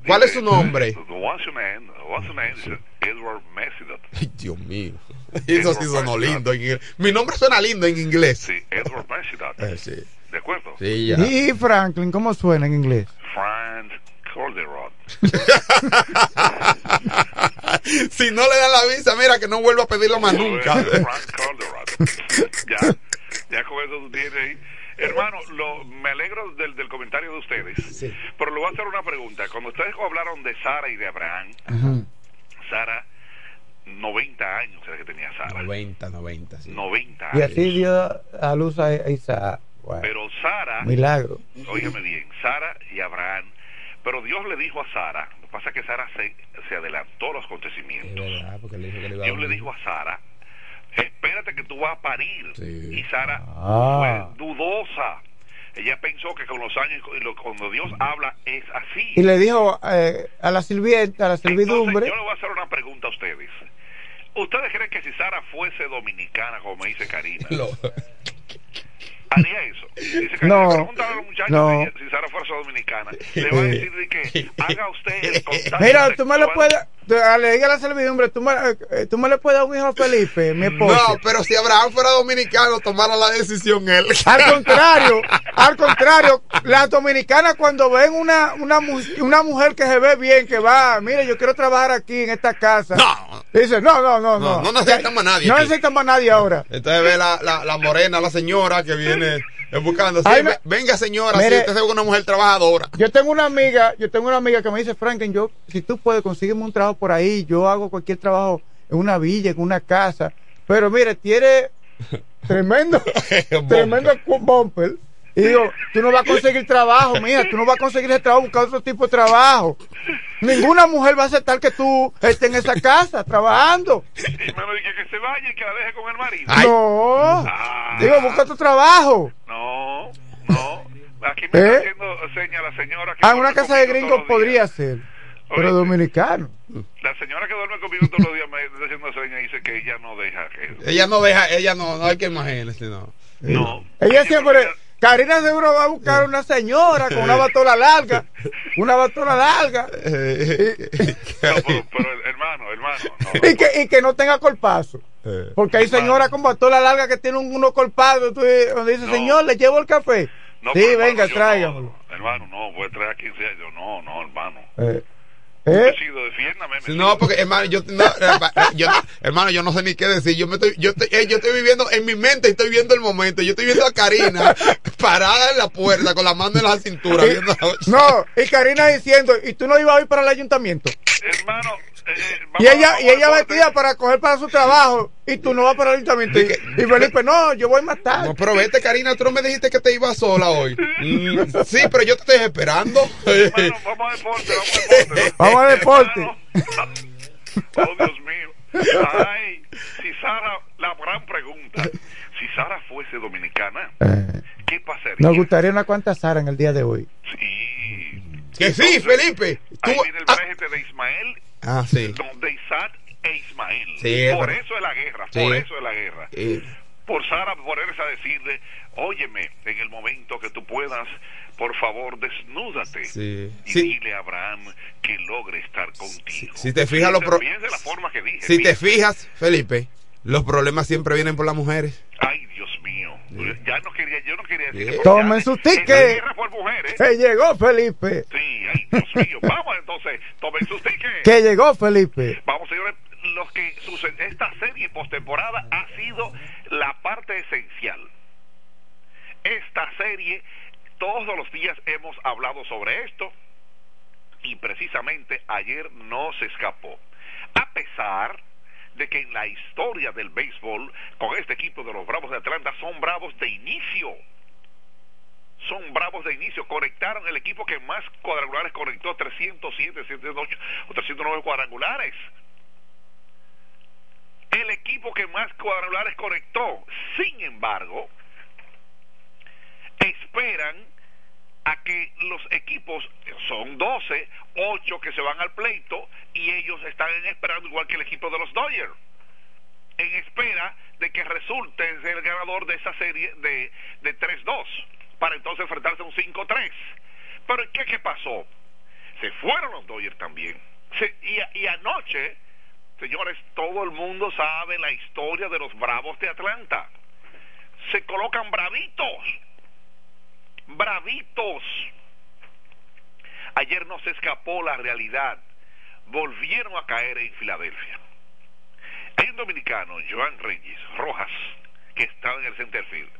¿Cuál es su nombre? What's your name? What's your name? Edward Messidot. Ay, Dios mío. Eso sí sonó lindo. en inglés. Mi nombre suena lindo en inglés. Sí, Edward. Eh, sí. ¿De acuerdo? Sí, ya. Y Franklin, ¿cómo suena en inglés? Franz Calderón. si no le dan la visa, mira que no vuelvo a pedirlo más nunca. Franz Calderón. ya, ya con eso tú tienes ahí. Hermano, lo, me alegro del, del comentario de ustedes, Sí. pero le voy a hacer una pregunta. Cuando ustedes hablaron de Sara y de Abraham, Sara, 90 años era que tenía Sara. 90, 90, sí. 90 Y años. así dio a luz a Isaac. Bueno, Pero Sara, milagro. óigame bien, Sara y Abraham, pero Dios le dijo a Sara, lo que pasa es que Sara se, se adelantó a los Es acontecimientos. verdad, porque le dijo que le iba a Dios le dijo a Sara, espérate que tú vas a parir. Sí. Y Sara Ah. fue dudosa. Ella pensó que con los años, y lo- cuando Dios habla, es así. Y le dijo eh, a la sirvienta, a la Entonces, servidumbre, yo le voy a hacer una pregunta a ustedes. ¿Ustedes creen que si Sara fuese dominicana, como me dice Karina, haría eso? Dice Karina, No. pregúntale a los muchachos No. si, si Sara fuese dominicana. Le va a decir de que haga usted el contacto mira, tú me lo puedes, le diga a la servidumbre, tú me, eh, tú me le puedes dar un hijo a Felipe, mi esposo. No, pero si Abraham fuera dominicano, tomara la decisión él. Al contrario, al contrario, las dominicanas cuando ven una, una, una mujer que se ve bien, que va, mire, yo quiero trabajar aquí en esta casa. No. Dice, no, no, no, no. No, no necesitamos a nadie No aquí. necesitamos a nadie ahora. Entonces ve la, la, la morena, la señora que viene buscando. Sí, Ay, me- ve- venga, señora, Mire. si usted es una mujer trabajadora. Yo tengo una amiga, yo tengo una amiga que me dice, Franklin, yo, si tú puedes, consígueme un trabajo por ahí, yo hago cualquier trabajo en una villa, en una casa. Pero mire, tiene tremendo, tremendo bumper. Y digo, tú no vas a conseguir trabajo, mija, tú no vas a conseguir ese trabajo, buscar otro tipo de trabajo. Ninguna mujer va a aceptar que tú estés en esa casa trabajando. Hermano, dije que se vaya y que la deje con el marido. Ay. No. Ah. Digo, busca otro trabajo. No, no. Aquí me ¿Eh? está haciendo seña la señora que Ah, en una casa de gringos podría ser, pero dominicano. La señora que duerme conmigo todos los días me está haciendo seña y dice que ella no deja que... Ella no deja, ella no, no hay que imaginarse, no. No. Ella siempre, Karina seguro va a buscar una señora con una batola larga, una batola larga, Eh, No, pero, pero, hermano, hermano, no. y que, y que no tenga colpazo. eh, Porque hay señoras con batola larga que tienen unos colpados, tú, donde dice, No. señor, le llevo el café. No, sí, hermano, venga, tráigamelo. no, hermano, no, voy a traer a 15 años. Yo, no, no, hermano. Eh, eh, No, porque hermano, yo, no, yo, hermano, yo no sé ni qué decir. Yo me estoy, yo estoy, eh, yo estoy viviendo en mi mente, estoy viendo el momento. Yo estoy viendo a Karina parada en la puerta con la mano en la cintura. y- viendo la- no, y Karina diciendo, ¿y tú no ibas a ir para el ayuntamiento? Hermano, eh, Y ella, y ella vestida para coger para su trabajo, y tú no vas para el ayuntamiento. Y, y Felipe, no, yo voy más tarde. No, pero vete, Karina, tú no me dijiste que te ibas sola hoy. Mm, sí, pero yo te estoy esperando. Vamos a deporte, vamos a deporte. Vamos a deporte. Hermano. Oh, Dios mío. Ay, si Sara, la gran pregunta, si Sara fuese dominicana, Eh, ¿qué pasaría? nos gustaría una cuanta Sara en el día de hoy. Sí, Que sí, Felipe. Ahí Tú- viene el ah, de Ismael, ah, sí. no, de Isaac e Ismael. Sí, por eso es la guerra, Sí. por eso es la guerra. Eh, Por Sara ponerse a decirle, óyeme, en el momento que tú puedas, por favor, desnúdate. Sí. Y Sí. dile a Abraham que logre estar contigo. si te fijas, los pro- la forma que dije. si te fijas, Felipe, los problemas siempre vienen por las mujeres. Ay, Dios mío. Ya no quería, yo no quería decir. Tomen Ya, su esta ticket. guerra por mujeres. Que llegó Felipe. Sí, ay, Dios mío. Vamos entonces, tomen sus tickets. Que llegó Felipe. Vamos, señores, los que sucede, esta serie postemporada ha sido la parte esencial. Esta serie, todos los días hemos hablado sobre esto y precisamente ayer no se escapó. A pesar de que en la historia del béisbol, con este equipo de los Bravos de Atlanta, son bravos de inicio. Son bravos de inicio. Conectaron el equipo que más cuadrangulares conectó, 307, 308 o 309 cuadrangulares. El equipo que más cuadrangulares conectó. Sin embargo, esperan a que los equipos son 12, 8 que se van al pleito y ellos están esperando igual que el equipo de los Dodgers en espera de que resulte el ganador de esa serie de, de 3-2 para entonces enfrentarse a un 5-3 pero ¿qué, qué pasó? se fueron los Dodgers también. Se- y, y anoche señores todo el mundo sabe la historia de los Bravos de Atlanta. Se colocan bravitos bravitos. Ayer no se escapó la realidad. Volvieron a caer en Filadelfia. Hay un dominicano, Joan Reyes Rojas, que estaba en el centerfield,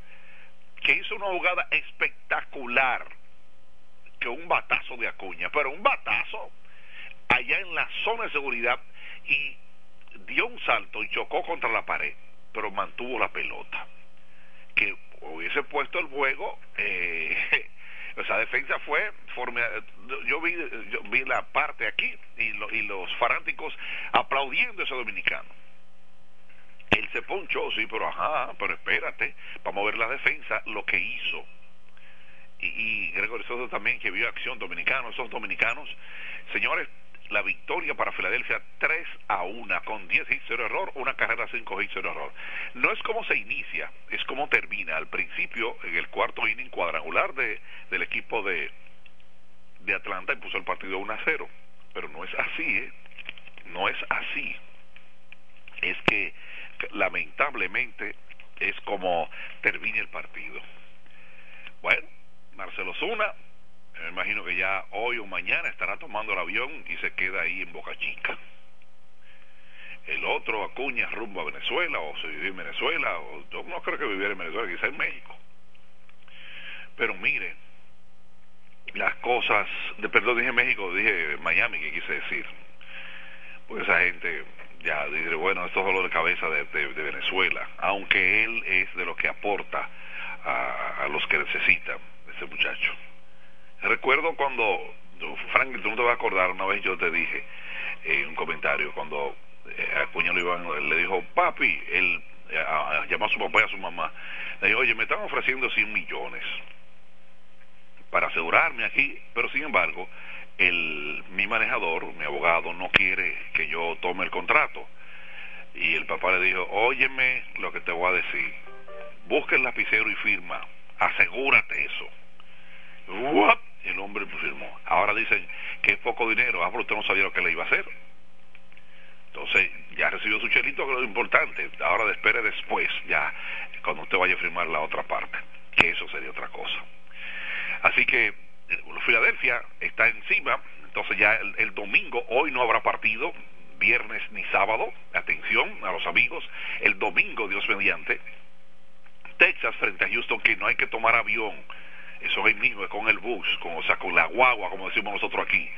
que hizo una jugada espectacular, que un batazo de Acuña, pero un batazo allá en la zona de seguridad y dio un salto y chocó contra la pared, pero mantuvo la pelota que hubiese puesto el juego eh, defensa fue yo vi yo vi la parte aquí y, lo- y los fanáticos aplaudiendo a ese dominicano. Él se ponchó sí pero ajá pero espérate vamos a ver la defensa lo que hizo. Y, y Gregorio Soto también que vio acción dominicano esos dominicanos señores la victoria para Filadelfia 3 a 1 con 10 hits cero error, una carrera 5 hits cero error. No es como se inicia, es como termina. Al principio, en el cuarto inning cuadrangular de, del equipo de, de Atlanta impuso el partido 1 a 0. Pero no es así, ¿eh? No es así. Es que lamentablemente es como termina el partido. Bueno, Marcelo Zuna, me imagino que ya hoy o mañana estará tomando el avión y se queda ahí en Boca Chica. El otro Acuña rumbo a Venezuela o se vive en Venezuela, o yo no creo que viviera en Venezuela, quizá en México. Pero miren, las cosas, de, perdón, dije México, dije Miami, que quise decir. Pues esa gente ya dice, bueno, esto es dolor de cabeza de, de- de Venezuela, aunque él es de los que aporta a, a los que necesitan, ese muchacho. Recuerdo cuando, Frank, tú no te vas a acordar, una vez yo te dije en un comentario, cuando eh, Acuña lo iban, le dijo, papi, él eh, llamó a su papá y a su mamá, le dijo, oye, me están ofreciendo 100 millones para asegurarme aquí, pero sin embargo, el, mi manejador, mi abogado, no quiere que yo tome el contrato. Y el papá le dijo, óyeme lo que te voy a decir, busca el lapicero y firma, asegúrate eso. El hombre pues, firmó. Ahora dicen que es poco dinero, ah, pero usted no sabía lo que le iba a hacer. Entonces ya recibió su chelito, que es lo importante. Ahora espere después, ya, cuando usted vaya a firmar la otra parte, que eso sería otra cosa. Así que eh, Filadelfia está encima, entonces ya el domingo, hoy no habrá partido, viernes ni sábado, atención a los amigos, el domingo, Dios mediante, Texas frente a Houston, que no hay que tomar avión, eso ahí mismo, es con el bus, con, o sea, con la guagua, como decimos nosotros aquí,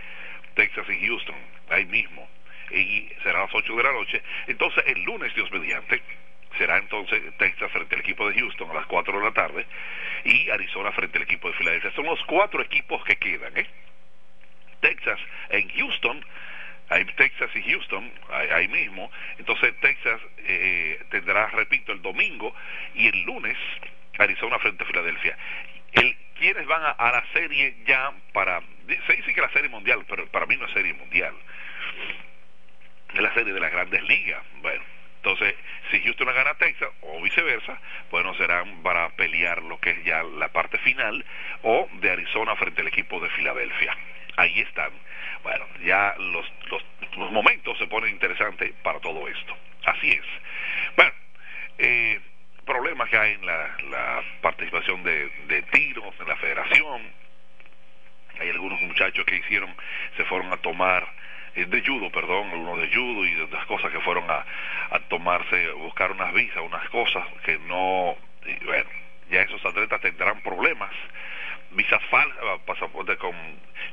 Texas y Houston, ahí mismo, y será a las 8 de la noche. Entonces, el lunes, Dios mediante, será entonces Texas frente al equipo de Houston a las 4 de la tarde y Arizona frente al equipo de Filadelfia. Son los cuatro equipos que quedan, ¿eh? Texas en Houston, hay Texas y Houston, ahí, mismo. Entonces Texas eh, tendrá, repito, el domingo y el lunes Arizona frente a Filadelfia. El, quienes van a, a la serie ya para se dice que la serie mundial, pero para mí no es serie mundial. Es la serie de las grandes ligas. Bueno, entonces, si Houston gana Texas o viceversa, bueno, serán para pelear lo que es ya la parte final o de Arizona frente al equipo de Filadelfia. Ahí están. Bueno, ya los, los, los momentos se ponen interesantes para todo esto. Así es. Bueno, eh, problemas que hay en la, la participación de, de tiros en la federación. Hay algunos muchachos que hicieron, se fueron a tomar eh, de judo, perdón, algunos de judo y de otras cosas que fueron a, a tomarse, buscar unas visas, unas cosas que no, y ya esos atletas tendrán problemas, visas falsas, pasaporte con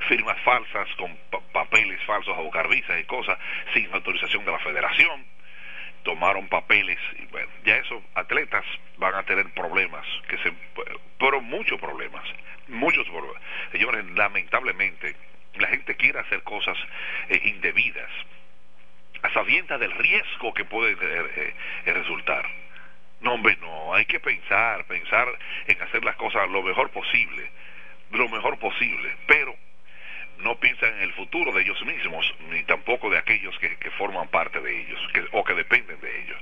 firmas falsas, con pa papeles falsos a buscar visas y cosas, sin autorización de la federación, tomaron papeles, y bueno, ya esos atletas van a tener problemas, que se, pero muchos problemas, muchos problemas. Señores, lamentablemente, la gente quiere hacer cosas eh, indebidas, a sabiendas del riesgo que puede eh, eh, resultar. No, hombre, no, hay que pensar, pensar en hacer las cosas lo mejor posible, lo mejor posible, pero no piensan en el futuro de ellos mismos, ni tampoco de aquellos que, forman parte de ellos, que, o que dependen de ellos.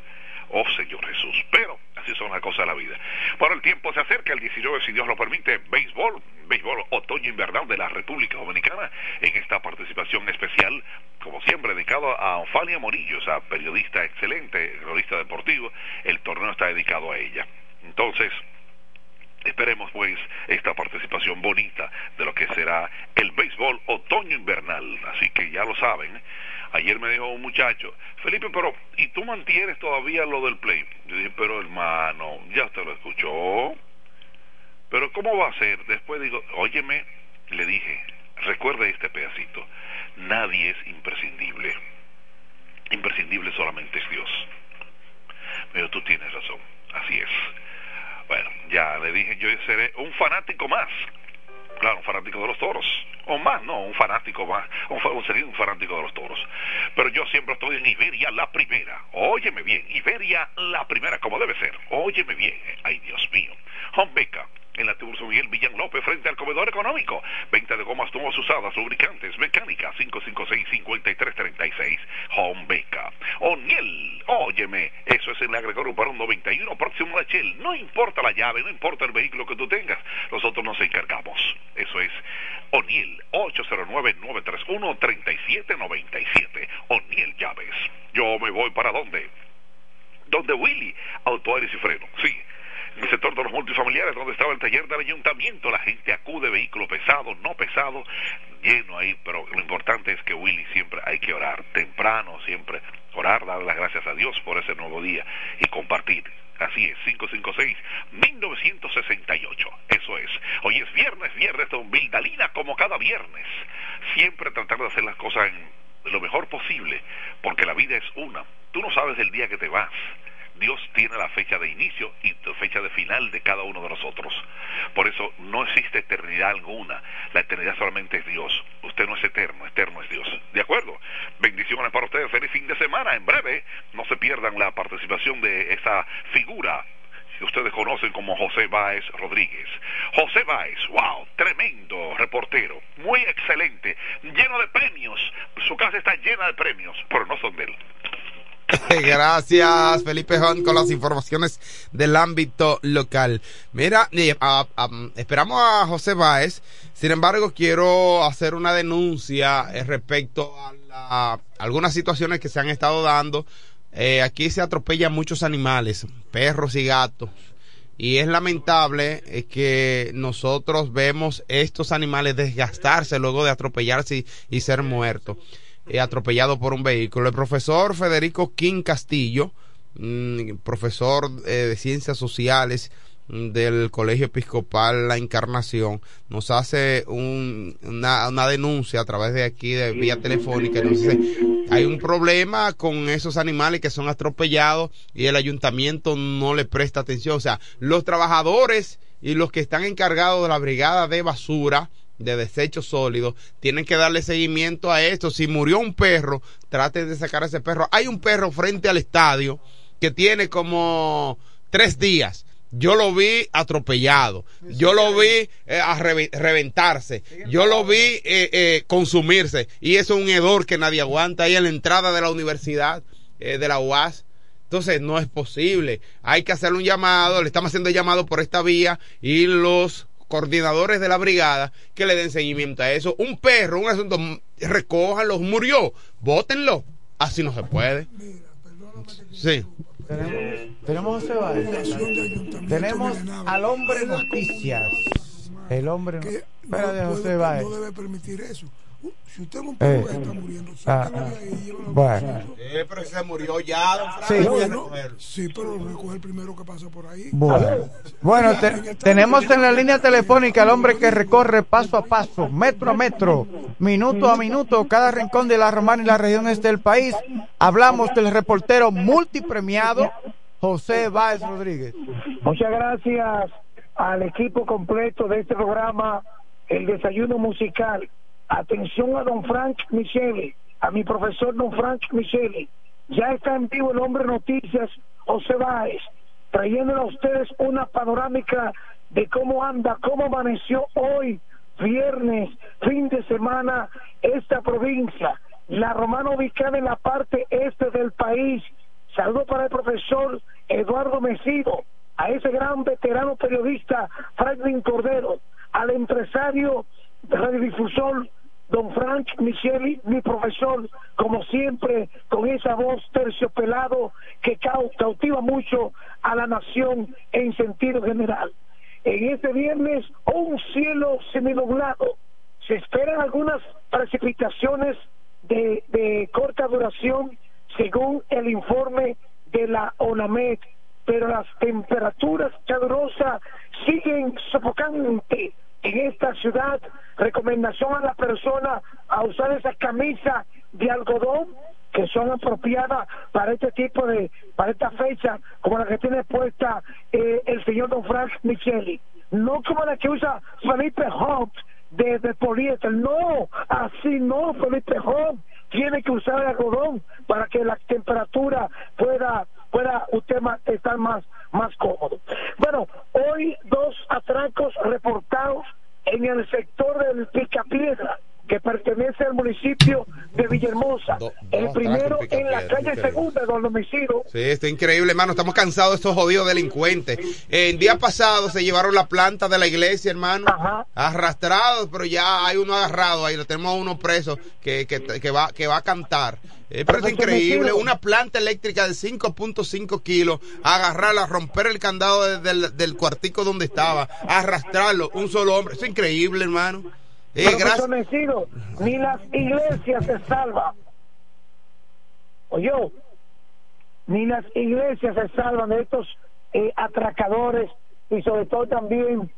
Oh Señor Jesús, pero así son las cosas de la vida. Bueno, el tiempo se acerca, el 19, si Dios lo permite, béisbol, béisbol otoño-invernal de la República Dominicana, en esta participación especial, como siempre, dedicado a Ofalia Morillo, esa periodista excelente, periodista deportivo, el torneo está dedicado a ella. Entonces, Esperemos pues esta participación bonita de lo que el otoño-invernal. Así que ya lo saben. Ayer me dijo un muchacho, Felipe, pero ¿y tú mantienes todavía lo del play? Yo dije, pero hermano, ya te lo escuchó. Pero ¿cómo va a ser? Después digo, óyeme, le dije, recuerde este pedacito, nadie es imprescindible. Imprescindible solamente es Dios. Pero tú tienes razón, así es. Bueno, ya le dije, yo seré un fanático más. Un fanático de los toros. O más, no, un fanático más. Un, un fanático de los toros. Pero yo siempre estoy en Iberia la primera. Óyeme bien, Iberia la primera, como debe ser. Óyeme bien. Ay, Dios mío. Beca en la Tiburcio Miguel Villan López frente al comedor económico. Venta de gomas nuevas usadas, lubricantes, mecánica, 556-5336. Home Beca. O'Neill, óyeme, eso es en la Gregorio Barón 91, próximo a Chel. No importa la llave, no importa el vehículo que tú tengas, nosotros nos encargamos. Eso es O'Neill, 809-931-3797. O'Neill Llaves. Yo me voy para dónde? Donde Willy, Autoaires y Freno. Sí en el sector de los multifamiliares donde estaba el taller del ayuntamiento, la gente acude, vehículo pesado, no pesado, lleno ahí, pero lo importante es que Willy siempre hay que orar, temprano siempre, orar, dar las gracias a Dios por ese nuevo día y compartir. Así es, 556-1968. Eso es. Hoy es viernes, viernes de Vildalina como cada viernes. Siempre tratar de hacer las cosas en lo mejor posible, porque la vida es una. Tú no sabes el día que te vas Dios tiene la fecha de inicio y fecha de final de cada uno de nosotros. Por eso no existe eternidad alguna. La eternidad solamente es Dios. Usted no es eterno, eterno es Dios. ¿De acuerdo? Bendiciones para ustedes. Feliz fin de semana. En breve, no se pierdan la participación de esa figura que ustedes conocen como José Báez Rodríguez. José Báez, wow, tremendo reportero, muy excelente, lleno de premios. Su casa está llena de premios, pero no son de él. Gracias, Felipe Juan, con las informaciones del ámbito local. Mira, esperamos a José Báez. Sin embargo, quiero hacer una denuncia eh, respecto a, algunas situaciones que se han estado dando. Eh, aquí se atropellan muchos animales, perros y gatos. Y es lamentable eh, que nosotros vemos estos animales desgastarse luego de atropellarse y ser muertos. Eh, atropellado por un vehículo. El profesor Federico King Castillo, mm, profesor eh, de ciencias sociales mm, del Colegio Episcopal La Encarnación, nos hace una, una, denuncia a través de aquí, de vía telefónica. Nos dice, hay un problema con esos animales que son atropellados y el ayuntamiento no le presta atención. O sea, los trabajadores y los que están encargados de la brigada de basura, de desechos sólidos, tienen que darle seguimiento a esto. Si murió un perro, traten de sacar a ese perro. Hay un perro frente al estadio que tiene como tres días yo lo vi atropellado, yo lo vi eh, a reve- reventarse, yo lo vi eh, eh, consumirse y eso es un hedor que nadie aguanta ahí en la entrada de la universidad de la UAS. Entonces no es posible. Hay que hacerle un llamado, le estamos haciendo llamado por esta vía y los coordinadores de la brigada que le den seguimiento a eso. Un perro, un asunto, mm, recójanlo, murió, bótenlo. Así no se puede. Sí. Tenemos, tenemos al hombre noticias. El hombre que no, Espera de José puede- Báez. no debe permitir eso. Si usted es un Eh, perro que está muriendo, ah, de ah. ahí y llévelo a Bueno. Eh, pero se murió ya, don Sí. Frank. Bueno, sí, pero lo recoge el primero que pasa por ahí. Bueno, bueno te- tenemos en la línea telefónica al hombre que recorre paso a paso, metro a metro, minuto a minuto, cada rincón de la Romana y la región este del país. Hablamos del reportero multipremiado José Báez Rodríguez. Muchas gracias al equipo completo de este programa, El Desayuno Musical. Atención a don Frank Micheli, a mi profesor don Frank Micheli. Ya está en vivo el hombre noticias José Báez, trayéndole a ustedes una panorámica de cómo anda, cómo amaneció hoy, viernes, fin de semana, esta provincia, la romana ubicada en la parte este del país. Saludo para el profesor Eduardo Mesido, a ese gran veterano periodista Franklin Cordero, al empresario radiodifusor don Frank Micheli, mi profesor, como siempre, con esa voz terciopelado que cau- cautiva mucho a la nación en sentido general. En este viernes, un cielo seminublado. Se esperan algunas precipitaciones de, de corta duración según el informe de la ONAMED, pero las temperaturas calurosas siguen sofocantes en esta ciudad. Recomendación a la persona a usar esa camisa de algodón que son apropiadas para este tipo de, para esta fecha, como la que tiene puesta eh, el señor Don Frank Micheli. No como la que usa Felipe Hobbs de, de poliéster, no, así no, Felipe Hobbs tiene que usar el algodón para que la temperatura pueda pueda usted ma- estar más más cómodo. Bueno, hoy dos atracos reportados en el sector del Picapiedra que pertenece al municipio de Villahermosa. Do- el primero en la calle increíble. segunda, don homicidio. Sí, está increíble, hermano. Estamos cansados de estos jodidos delincuentes. El día pasado se llevaron la planta de la iglesia, hermano. Ajá. Arrastrados, pero ya hay uno agarrado ahí. Lo tenemos a uno preso que, que, que va, que va a cantar. Eh, pero es increíble. Una planta eléctrica de 5.5 kilos, agarrarla, romper el candado de- del, del cuartico donde estaba, arrastrarlo, un solo hombre. Eso es increíble, hermano. Eh, gracias. Mesido, ni las iglesias se salvan. Oye, ni las iglesias se salvan de estos eh, atracadores y sobre todo también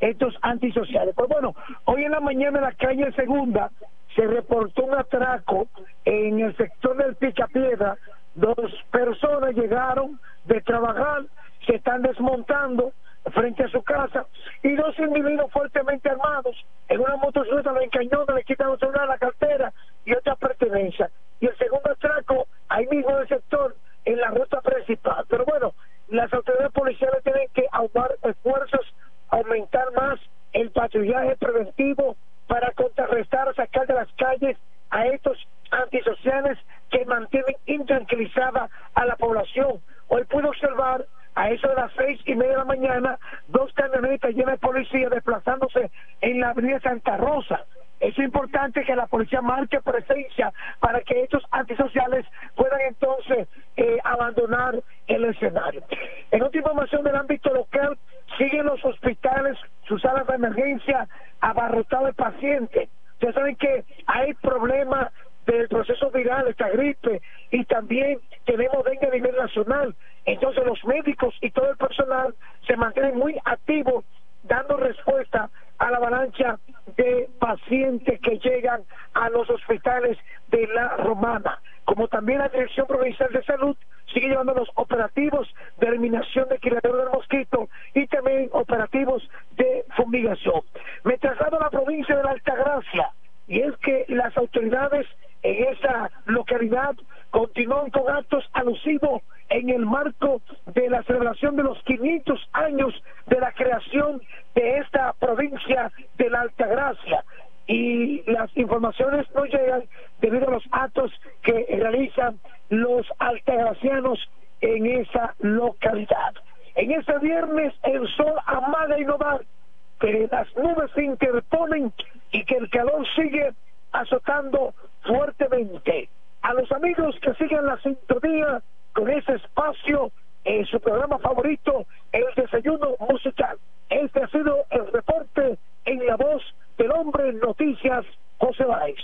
estos antisociales. Pues bueno, hoy en la mañana en la calle Segunda se reportó un atraco en el sector del Picapiedra. Dos personas llegaron de trabajar, se están desmontando frente a su casa y dos individuos fuertemente armados en una motocicleta lo encañonan, le quitan el celular, la cartera y otra pertenencia. Y el segundo atraco ahí mismo en sector, en la ruta principal. Pero bueno, las autoridades policiales tienen que aumentar esfuerzos, aumentar más el patrullaje preventivo para contrarrestar, sacar de las calles a estos antisociales que mantienen intranquilizada a la población. Hoy pude observar a eso de las seis y media de la mañana dos camionetas llenas de policía desplazándose en la avenida Santa Rosa. Es importante que la policía marque presencia para que estos antisociales puedan entonces eh, abandonar el escenario. En otra información del ámbito local, siguen los hospitales, sus salas de emergencia abarrotadas de pacientes. Ustedes saben que hay problemas del proceso viral, esta gripe, y también tenemos dengue a nivel nacional. Entonces los médicos y todo el personal se mantienen muy activos dando respuesta a la avalancha de pacientes que llegan a los hospitales de la Romana. Como también la Dirección Provincial de Salud sigue llevando los operativos de eliminación de criadero del mosquito y también operativos de fumigación. Me traslado a la provincia de la Altagracia y es que las autoridades en esa localidad continúan con actos alusivos en el marco de la celebración de los 500 años de la creación de esta provincia de la Altagracia y las informaciones no llegan debido a los actos que realizan los altagracianos en esa localidad. En este viernes el sol amaga da, que las nubes se interponen y que el calor sigue azotando fuertemente. A los amigos que siguen la sintonía con ese espacio en su programa favorito, el desayuno musical. Este ha sido el reporte en la voz del hombre noticias, José Báez.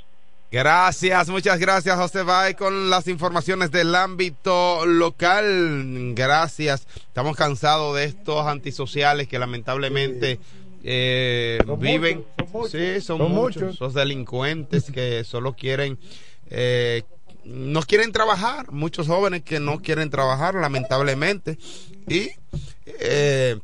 Gracias, muchas gracias José Bay con las informaciones del ámbito local. Gracias. Estamos cansados de estos antisociales que lamentablemente eh, Son viven. muchos, son muchos. sí, son, Son muchos. muchos. Esos delincuentes que solo quieren, eh, no quieren trabajar. Muchos jóvenes que no quieren trabajar, lamentablemente. Y eh,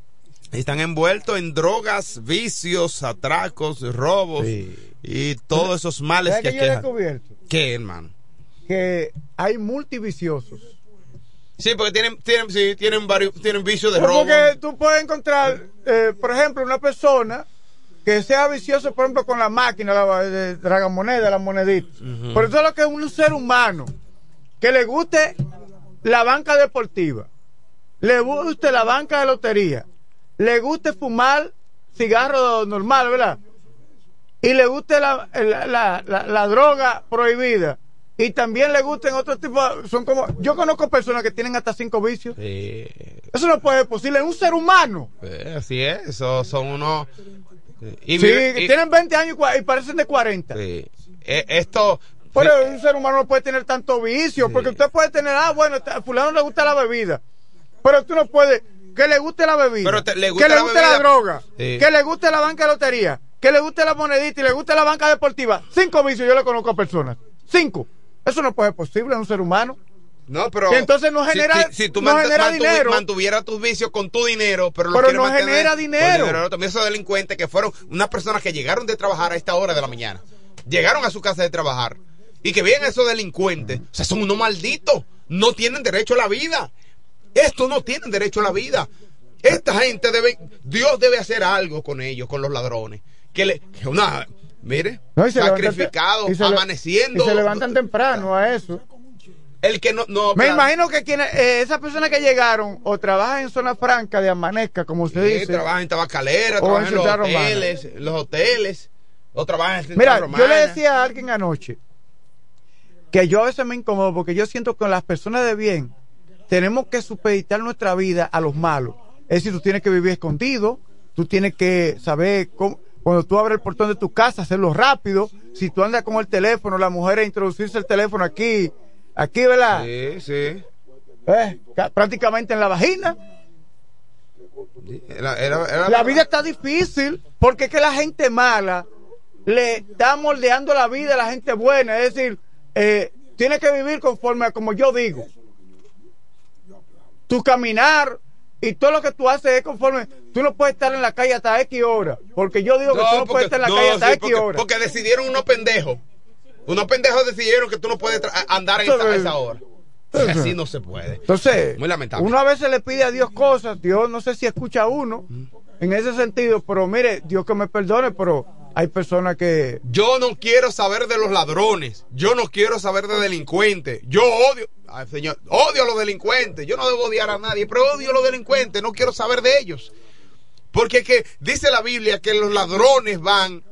están envueltos en drogas, vicios, atracos, robos Sí. y todos esos males ¿Sabes que que descubierto? ¿Qué, hermano? Que hay multiviciosos. Sí, porque tienen, tienen, sí, tienen varios, tienen vicios de robo. Porque tú puedes encontrar, eh, por ejemplo, una persona que sea vicioso, por ejemplo, con la máquina, la de tragamoneda, la monedita. Pero eso es lo que es un ser humano que le guste la banca deportiva, le guste la banca de lotería, le guste fumar cigarro normal, ¿verdad? Y le guste la, la, la, droga prohibida. Y también le gusten otros tipos, son como, yo conozco personas que tienen hasta cinco vicios. Sí, Eso no puede ser posible. Es un ser humano. eh, así es, eso son unos... Y, Sí, y- tienen 20 años y, parecen de 40. sí. Eh, esto... Pero sí, un ser humano no puede tener tanto vicio. Porque usted puede tener, ah, bueno, a fulano le gusta la bebida. Pero tú no puedes, que le guste la bebida. Pero te- le gusta que le la guste la droga. Sí. Que le guste la banca de lotería. Que le guste la monedita y le guste la banca deportiva. Cinco vicios yo le conozco a personas. Cinco. Eso no puede ser posible en un ser humano. No, pero... entonces no genera- Si, si tú no mant- genera mantuvi- dinero. mantuviera tus vicios con tu dinero, pero, Pero no mantener genera dinero. También esos delincuentes que fueron unas personas que llegaron de trabajar a esta hora de la mañana. Llegaron a su casa de trabajar. Y que vienen esos delincuentes. O sea, son unos malditos. No tienen derecho a la vida. Estos no tienen derecho a la vida. Esta gente debe, Dios debe hacer algo con ellos, con los ladrones. Que le, que una, mire, No, y se levantan- sacrificado, y se le- amaneciendo. Y se levantan temprano a eso. El que no, no Me claro. imagino que quienes, eh, esas personas que llegaron o trabajan en zona franca de Amanezca, como se Sí, dice. trabajan en tabacalera, O trabajan en los Romana. hoteles, los hoteles, o trabajan en Mira, Romana. yo le decía a alguien anoche que yo a veces me incomodo porque yo siento que con las personas de bien tenemos que supeditar nuestra vida a los malos. Es decir, tú tienes que vivir escondido, tú tienes que saber cómo, cuando tú abres el portón de tu casa, hacerlo rápido. Si tú andas con el teléfono, la mujer a introducirse el teléfono aquí, aquí, ¿verdad? Sí, sí. Eh, ca- prácticamente en la vagina. Era- era- era- La vida está difícil porque es que la gente mala le está moldeando la vida a la gente buena. Es decir, eh, tiene que vivir conforme a como yo digo. Tu caminar y todo lo que tú haces es conforme. Tú no puedes estar en la calle hasta X hora. Porque yo digo que tú no porque- puedes estar en la no, calle hasta sí, X porque, hora. porque decidieron unos pendejos. Unos pendejos decidieron que tú no puedes andar en esa, a esa hora. Así no se puede. Entonces, Muy lamentable. uno a veces le pide a Dios cosas, Dios no sé si escucha a uno en ese sentido, pero mire, Dios que me perdone, pero hay personas que Yo no quiero saber de los ladrones. Yo no quiero saber de delincuentes. Yo odio, ay, señor, odio a los delincuentes. Yo no debo odiar a nadie, pero odio a los delincuentes. No quiero saber de ellos. Porque es que dice la Biblia que los ladrones van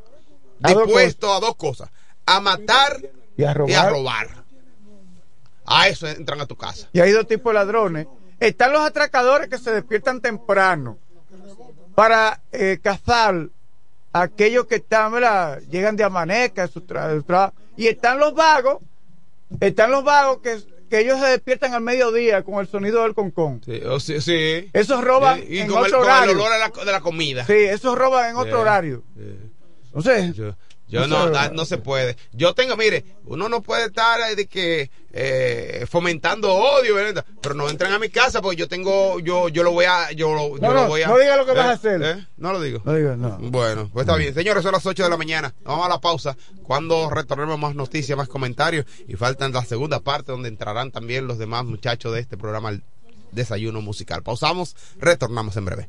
A dispuestos a dos cosas: a matar y a robar. y a robar. A eso entran a tu casa. Y hay dos tipos de ladrones. Están los atracadores que se despiertan temprano para eh, cazar a aquellos que están, ¿verdad? llegan de amanezca de su de. Y están los vagos, están los vagos que, que ellos se despiertan al mediodía con el sonido del concón. Sí, o sí, sí. Esos roban y en con el, otro con el horario. olor a la- de la comida. Sí, esos roban en otro horario. Entonces, Yo, yo no, ah, no se puede. Yo tengo, mire, uno no puede estar eh, de que eh, fomentando odio, ¿verdad? pero no entren a mi casa porque yo tengo, yo, yo lo voy a, yo, No, lo no, voy a. no diga lo que ¿Eh? vas a hacer. ¿Eh? No lo digo. no. Bueno, pues está bien. Señores, son las 8 de la mañana. Vamos a la pausa. Cuando retornemos más noticias, más comentarios. Y faltan la segunda parte donde entrarán también los demás muchachos de este programa desayuno musical. Pausamos, retornamos en breve.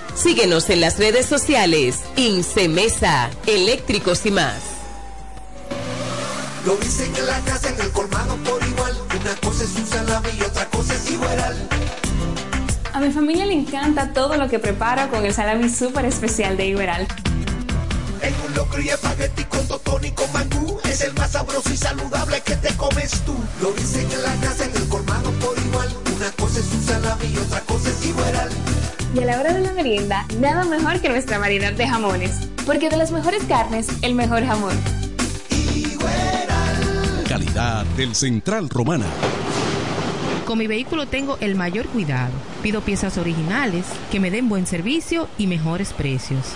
Síguenos en las redes sociales. Incemesa, eléctricos y más. Lo dicen en la casa, en el colmado por igual. Una cosa es un salami y otra cosa es igual. A mi familia le encanta todo lo que preparo con el salami súper especial de Iberal. En un locro y espagueti con totón y con mangú Es el más sabroso y saludable que te comes tú Lo dicen en la casa, en el colmado por igual Una cosa es un salami y otra cosa es Iberal Y a la hora de la merienda, nada mejor que nuestra variedad de jamones. Porque de las mejores carnes, el mejor jamón. Calidad del Central Romana. Con mi vehículo tengo el mayor cuidado. Pido piezas originales, que me den buen servicio y mejores precios.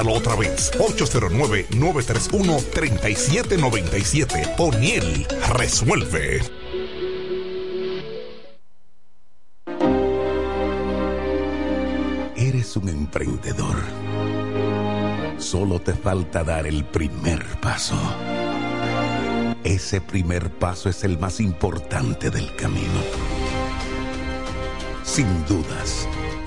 Anótalo otra vez. 809-931-3797. O'Neill resuelve. Eres un emprendedor. Solo te falta dar el primer paso. Ese primer paso es el más importante del camino. Sin dudas,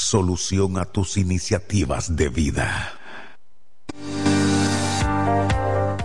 solución a tus iniciativas de vida.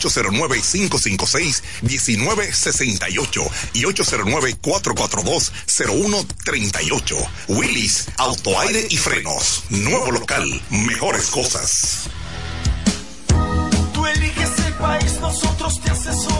809-556-1968 y 809-442-0138. Willis, autoaire y frenos. Nuevo local, mejores cosas. Tú eliges el país, nosotros te asesoramos.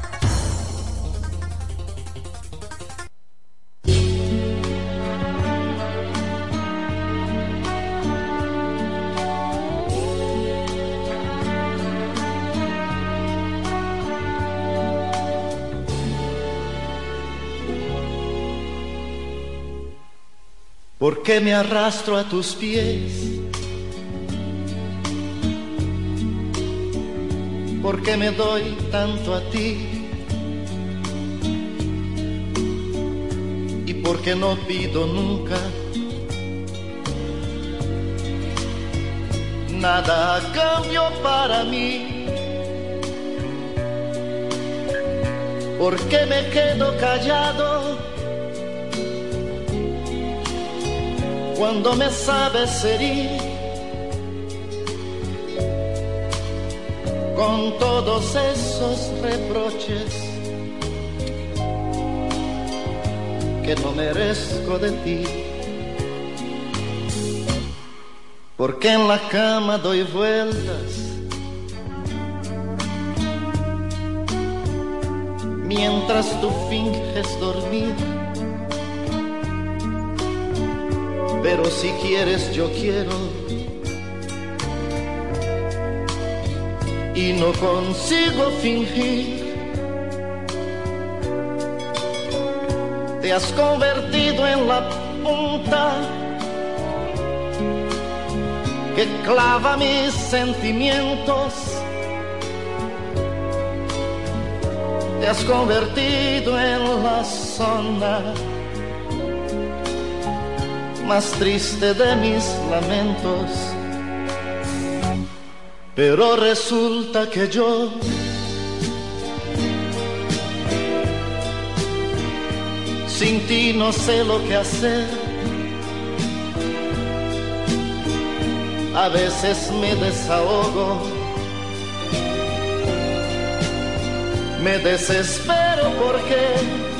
¿Por qué me arrastro a tus pies? ¿Por qué me doy tanto a ti? ¿Y por qué no pido nunca nada a cambio para mí? ¿Por qué me quedo callado? Cuando me sabes herir con todos esos reproches que no merezco de ti. Porque en la cama doy vueltas mientras tú finges dormir. Pero si quieres yo quiero y no consigo fingir. Te has convertido en la punta que clava mis sentimientos. Te has convertido en la zona más triste de mis lamentos. Pero resulta que yo sin ti no sé lo que hacer. A veces me desahogo, me desespero porque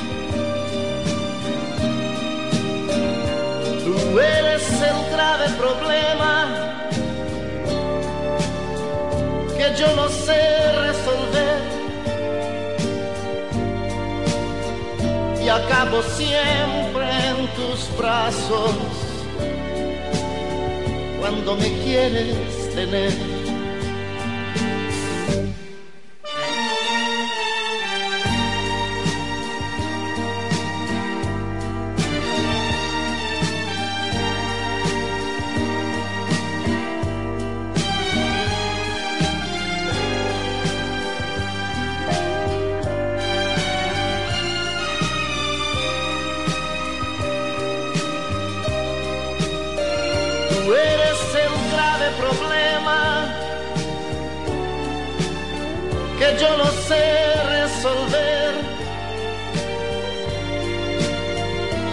Eres el grave problema que yo no sé resolver. Y acabo siempre en tus brazos cuando me quieres tener.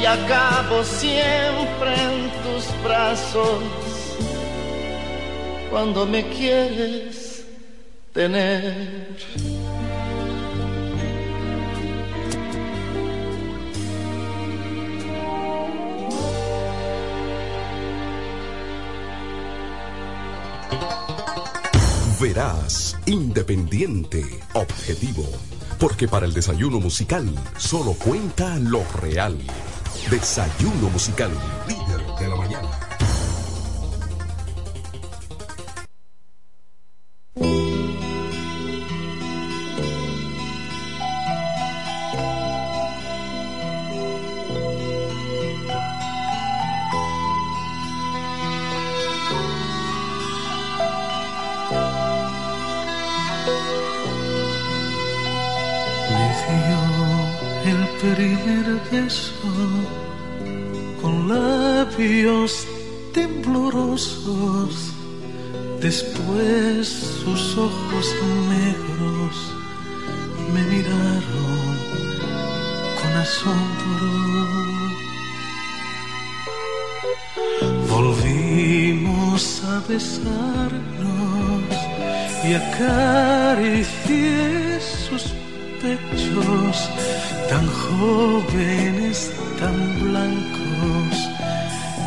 Acabo siempre en tus brazos cuando me quieres tener. Verás, independiente, objetivo. Porque para el desayuno musical solo cuenta lo real. Desayuno musical, líder de la mañana. después sus ojos negros me miraron con asombro. Volvimos a besarnos y acaricié sus pechos tan jóvenes, tan blancos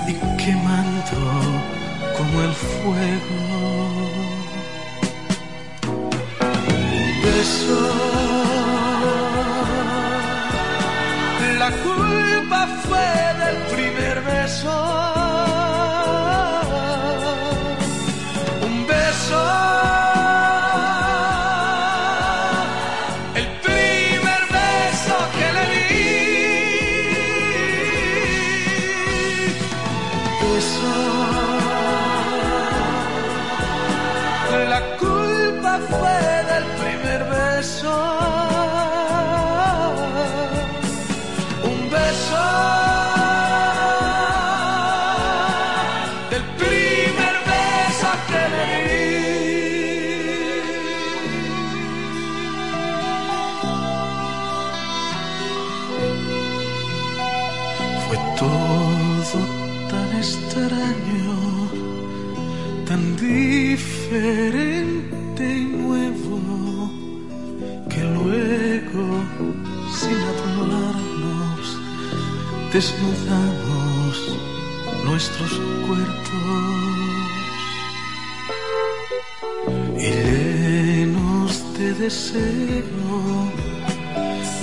y quemando como el fuego. desnudamos nuestros cuerpos. Y llenos de deseo,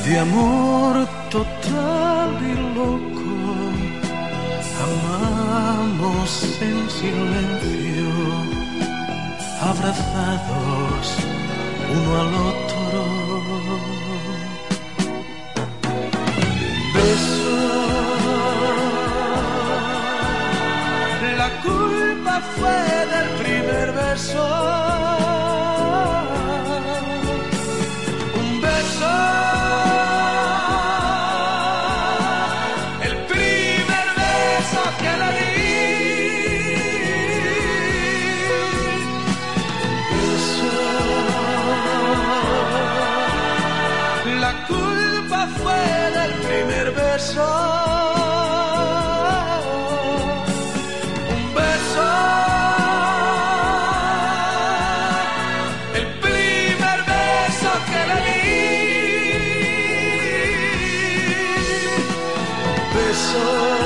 de amor total y loco, amamos en silencio, abrazados uno al otro. culpa fue del primer beso. love.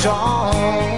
strong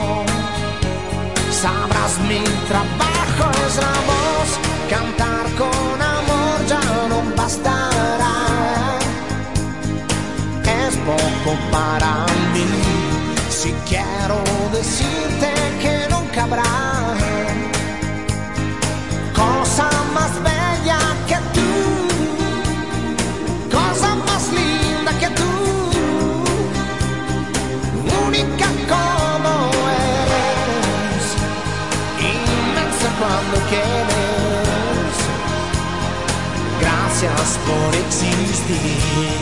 sabrás mi trabajo es la voz, cantar con amor ya no bastará. Es poco para mí, si quiero decirte que nunca habrá cosa más bella cuando quieres. Gracias por existir.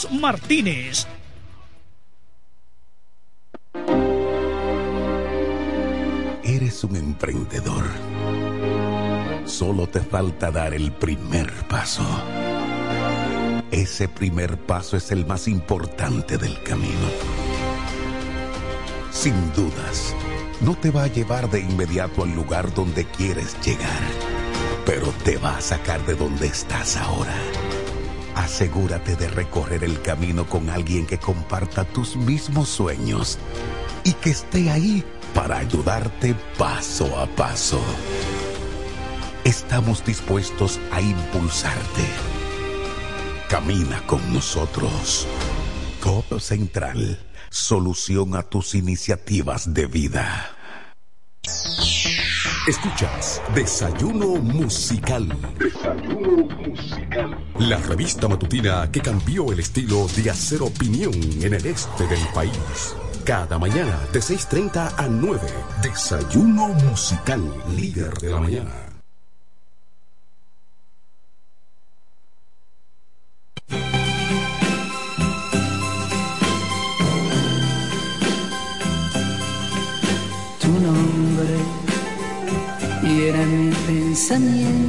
Martínez. Eres un emprendedor. Solo te falta dar el primer paso. Ese primer paso es el más importante del camino. Sin dudas, no te va a llevar de inmediato al lugar donde quieres llegar, pero te va a sacar de donde estás ahora. Asegúrate de recorrer el camino con alguien que comparta tus mismos sueños y que esté ahí para ayudarte paso a paso. Estamos dispuestos a impulsarte. Camina con nosotros. Codo Central, solución a tus iniciativas de vida. Escuchas Desayuno Musical. Desayuno Musical. La revista matutina que cambió el estilo de hacer opinión en el este del país. Cada mañana de 6.30 a 9. Desayuno Musical, líder de la mañana. Tu nombre era mi pensamiento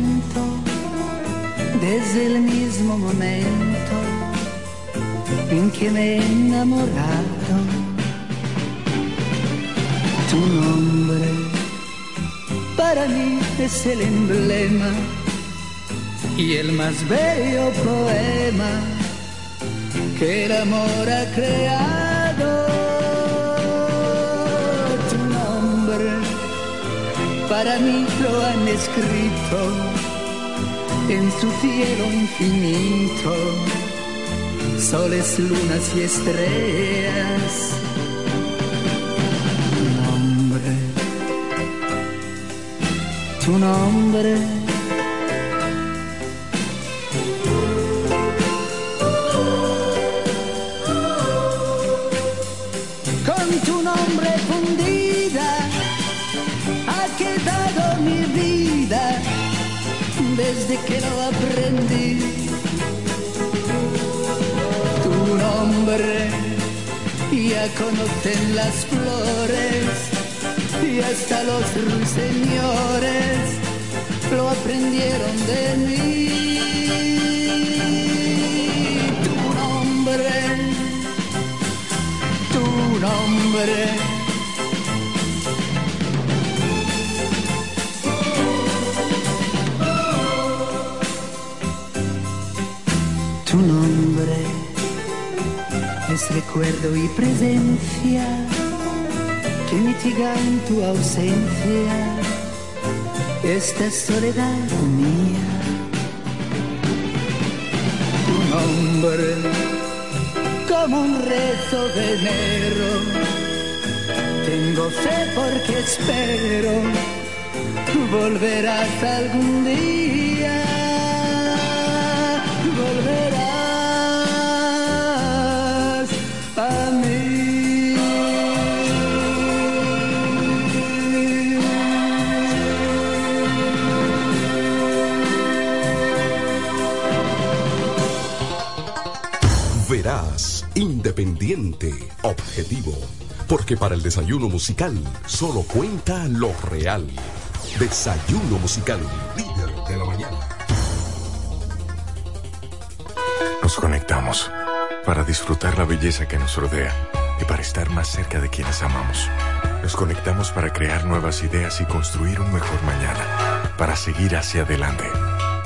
desde el mismo momento en que me he enamorado. Tu nombre para mí es el emblema y el más bello poema que el amor ha creado. Tu nombre para mí lo han escrito en su cielo infinito, soles, lunas y estrellas. Tu nombre, tu nombre. Desde que lo aprendí. Tu nombre ya conocen las flores y hasta los ruiseñores lo aprendieron de mí. Tu nombre, tu nombre. Recuerdo y presencia que mitigan tu ausencia, esta soledad mía. Tu nombre como un rezo de enero, tengo fe porque espero volverás algún día. Verás, independiente, objetivo. Porque para el desayuno musical solo cuenta lo real. Desayuno musical, líder de la mañana. Nos conectamos para disfrutar la belleza que nos rodea y para estar más cerca de quienes amamos. Nos conectamos para crear nuevas ideas y construir un mejor mañana, para seguir hacia adelante.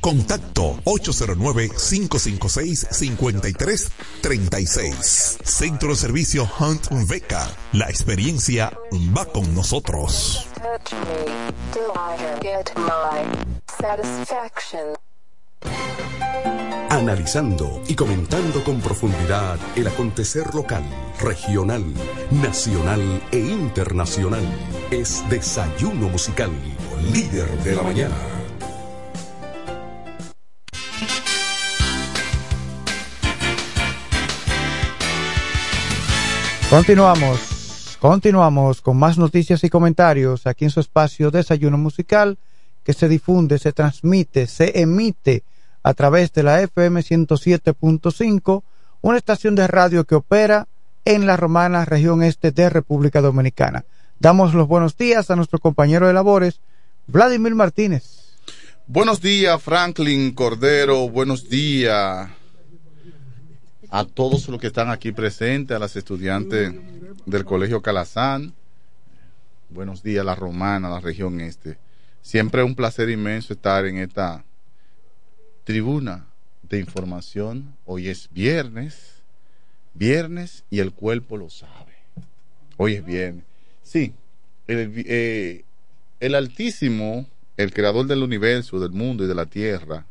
Contacto 809-556-5336. Centro de servicio Hunt Beca. La experiencia va con nosotros. Analizando y comentando con profundidad el acontecer local, regional, nacional e internacional. Es Desayuno Musical, líder de la mañana. Continuamos, continuamos con más noticias y comentarios aquí en su espacio Desayuno Musical que se difunde, se transmite, se emite a través de la FM 107.5, una estación de radio que opera en la romana región este de República Dominicana. Damos los buenos días a nuestro compañero de labores, Vladimir Martínez. Buenos días, Franklin Cordero. Buenos días a todos los que están aquí presentes, a las estudiantes del Colegio Calazán. Buenos días, la Romana, la región este. Siempre es un placer inmenso estar en esta tribuna de información. Hoy es viernes, viernes y el cuerpo lo sabe. Hoy es viernes. Sí, el, eh, el Altísimo, el creador del universo, del mundo y de la tierra,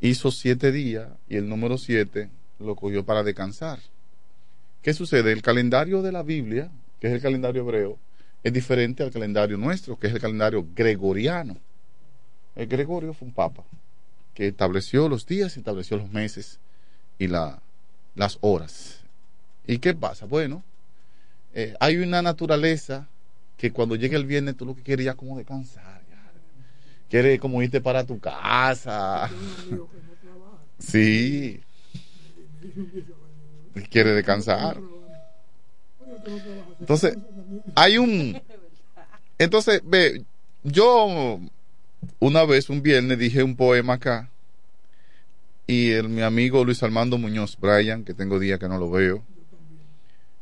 hizo siete días y el número siete lo cogió para descansar. ¿Qué sucede? El calendario de la Biblia, que es el calendario hebreo, es diferente al calendario nuestro, que es el calendario gregoriano. El Gregorio fue un papa que estableció los días, estableció los meses y la, las horas. ¿Y qué pasa? Bueno, eh, hay una naturaleza que cuando llega el viernes tú lo que quieres ya como descansar. Ya. Quieres como irte para tu casa. Sí, quiere descansar. Entonces, hay un... Entonces, ve, yo una vez, un viernes, dije un poema acá y el, mi amigo Luis Armando Muñoz Bryan, que tengo días que no lo veo,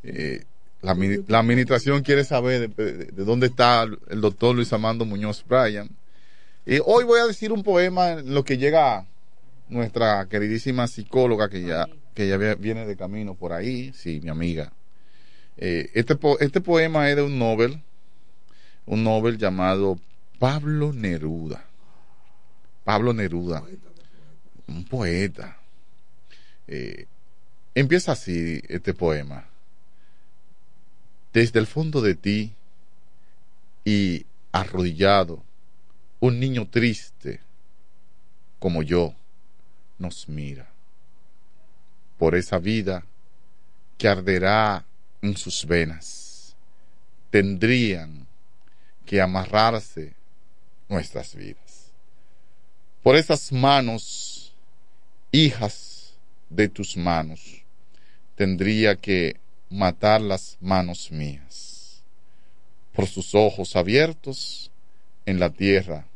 eh, la, administración quiere saber de, dónde está el doctor Luis Armando Muñoz Bryan. Y hoy voy a decir un poema en lo que llega nuestra queridísima psicóloga que ya que ya viene de camino por ahí, sí, mi amiga. Eh, este, este poema es de un Nobel, un Nobel llamado Pablo Neruda. Pablo Neruda, un poeta. Eh, empieza así este poema. Desde el fondo de ti y arrodillado, un niño triste como yo nos mira por esa vida que arderá en sus venas. Tendrían que amarrarse nuestras vidas. Por esas manos, hijas de tus manos, tendría que matar las manos mías. Por sus ojos abiertos en la tierra,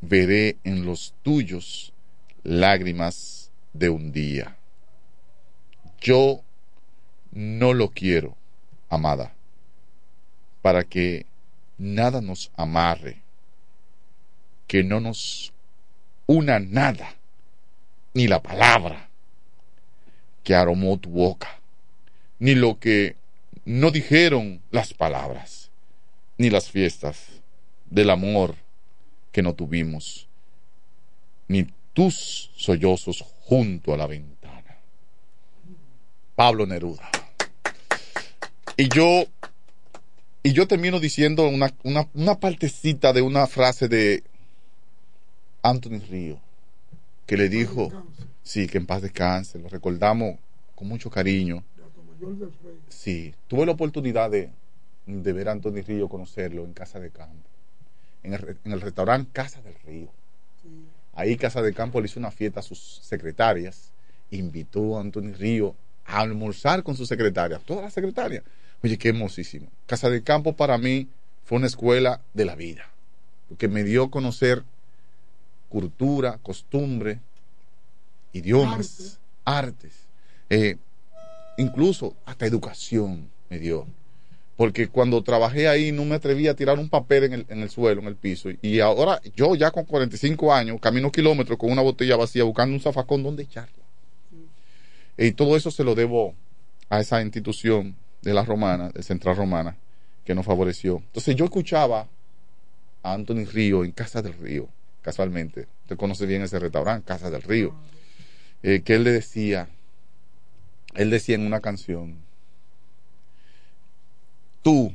veré en los tuyos lágrimas de un día yo no lo quiero, amada, para que nada nos amarre, que no nos una nada, ni la palabra que aromó tu boca, ni lo que no dijeron las palabras, ni las fiestas del amor que no tuvimos, ni tus sollozos junto a la ventana. Pablo Neruda. Y yo, y yo termino diciendo una, una, una partecita de una frase de Anthony Río, que le dijo, sí, que en paz descanse, lo recordamos con mucho cariño. Sí, tuve la oportunidad de, de ver a Anthony Río, conocerlo en Casa de Campo, en el, en el restaurante Casa del Río. Ahí Casa de Campo le hizo una fiesta a sus secretarias, invitó a Anthony Río a almorzar con sus secretarias, todas las secretarias. Oye, qué hermosísimo. Casa de Campo para mí fue una escuela de la vida, porque me dio a conocer cultura, costumbre, idiomas, artes, eh, incluso hasta educación me dio. Porque cuando trabajé ahí no me atreví a tirar un papel en el, en el suelo, en el piso. Y ahora yo ya con 45 años camino kilómetros con una botella vacía buscando un zafacón donde echarla. Y todo eso se lo debo a esa institución de la romana, de Central Romana, que nos favoreció. Entonces yo escuchaba a Anthony Río en Casa del Río, casualmente. Usted conoce bien ese restaurante, Casa del Río. Eh, que él le decía, él decía en una canción, tú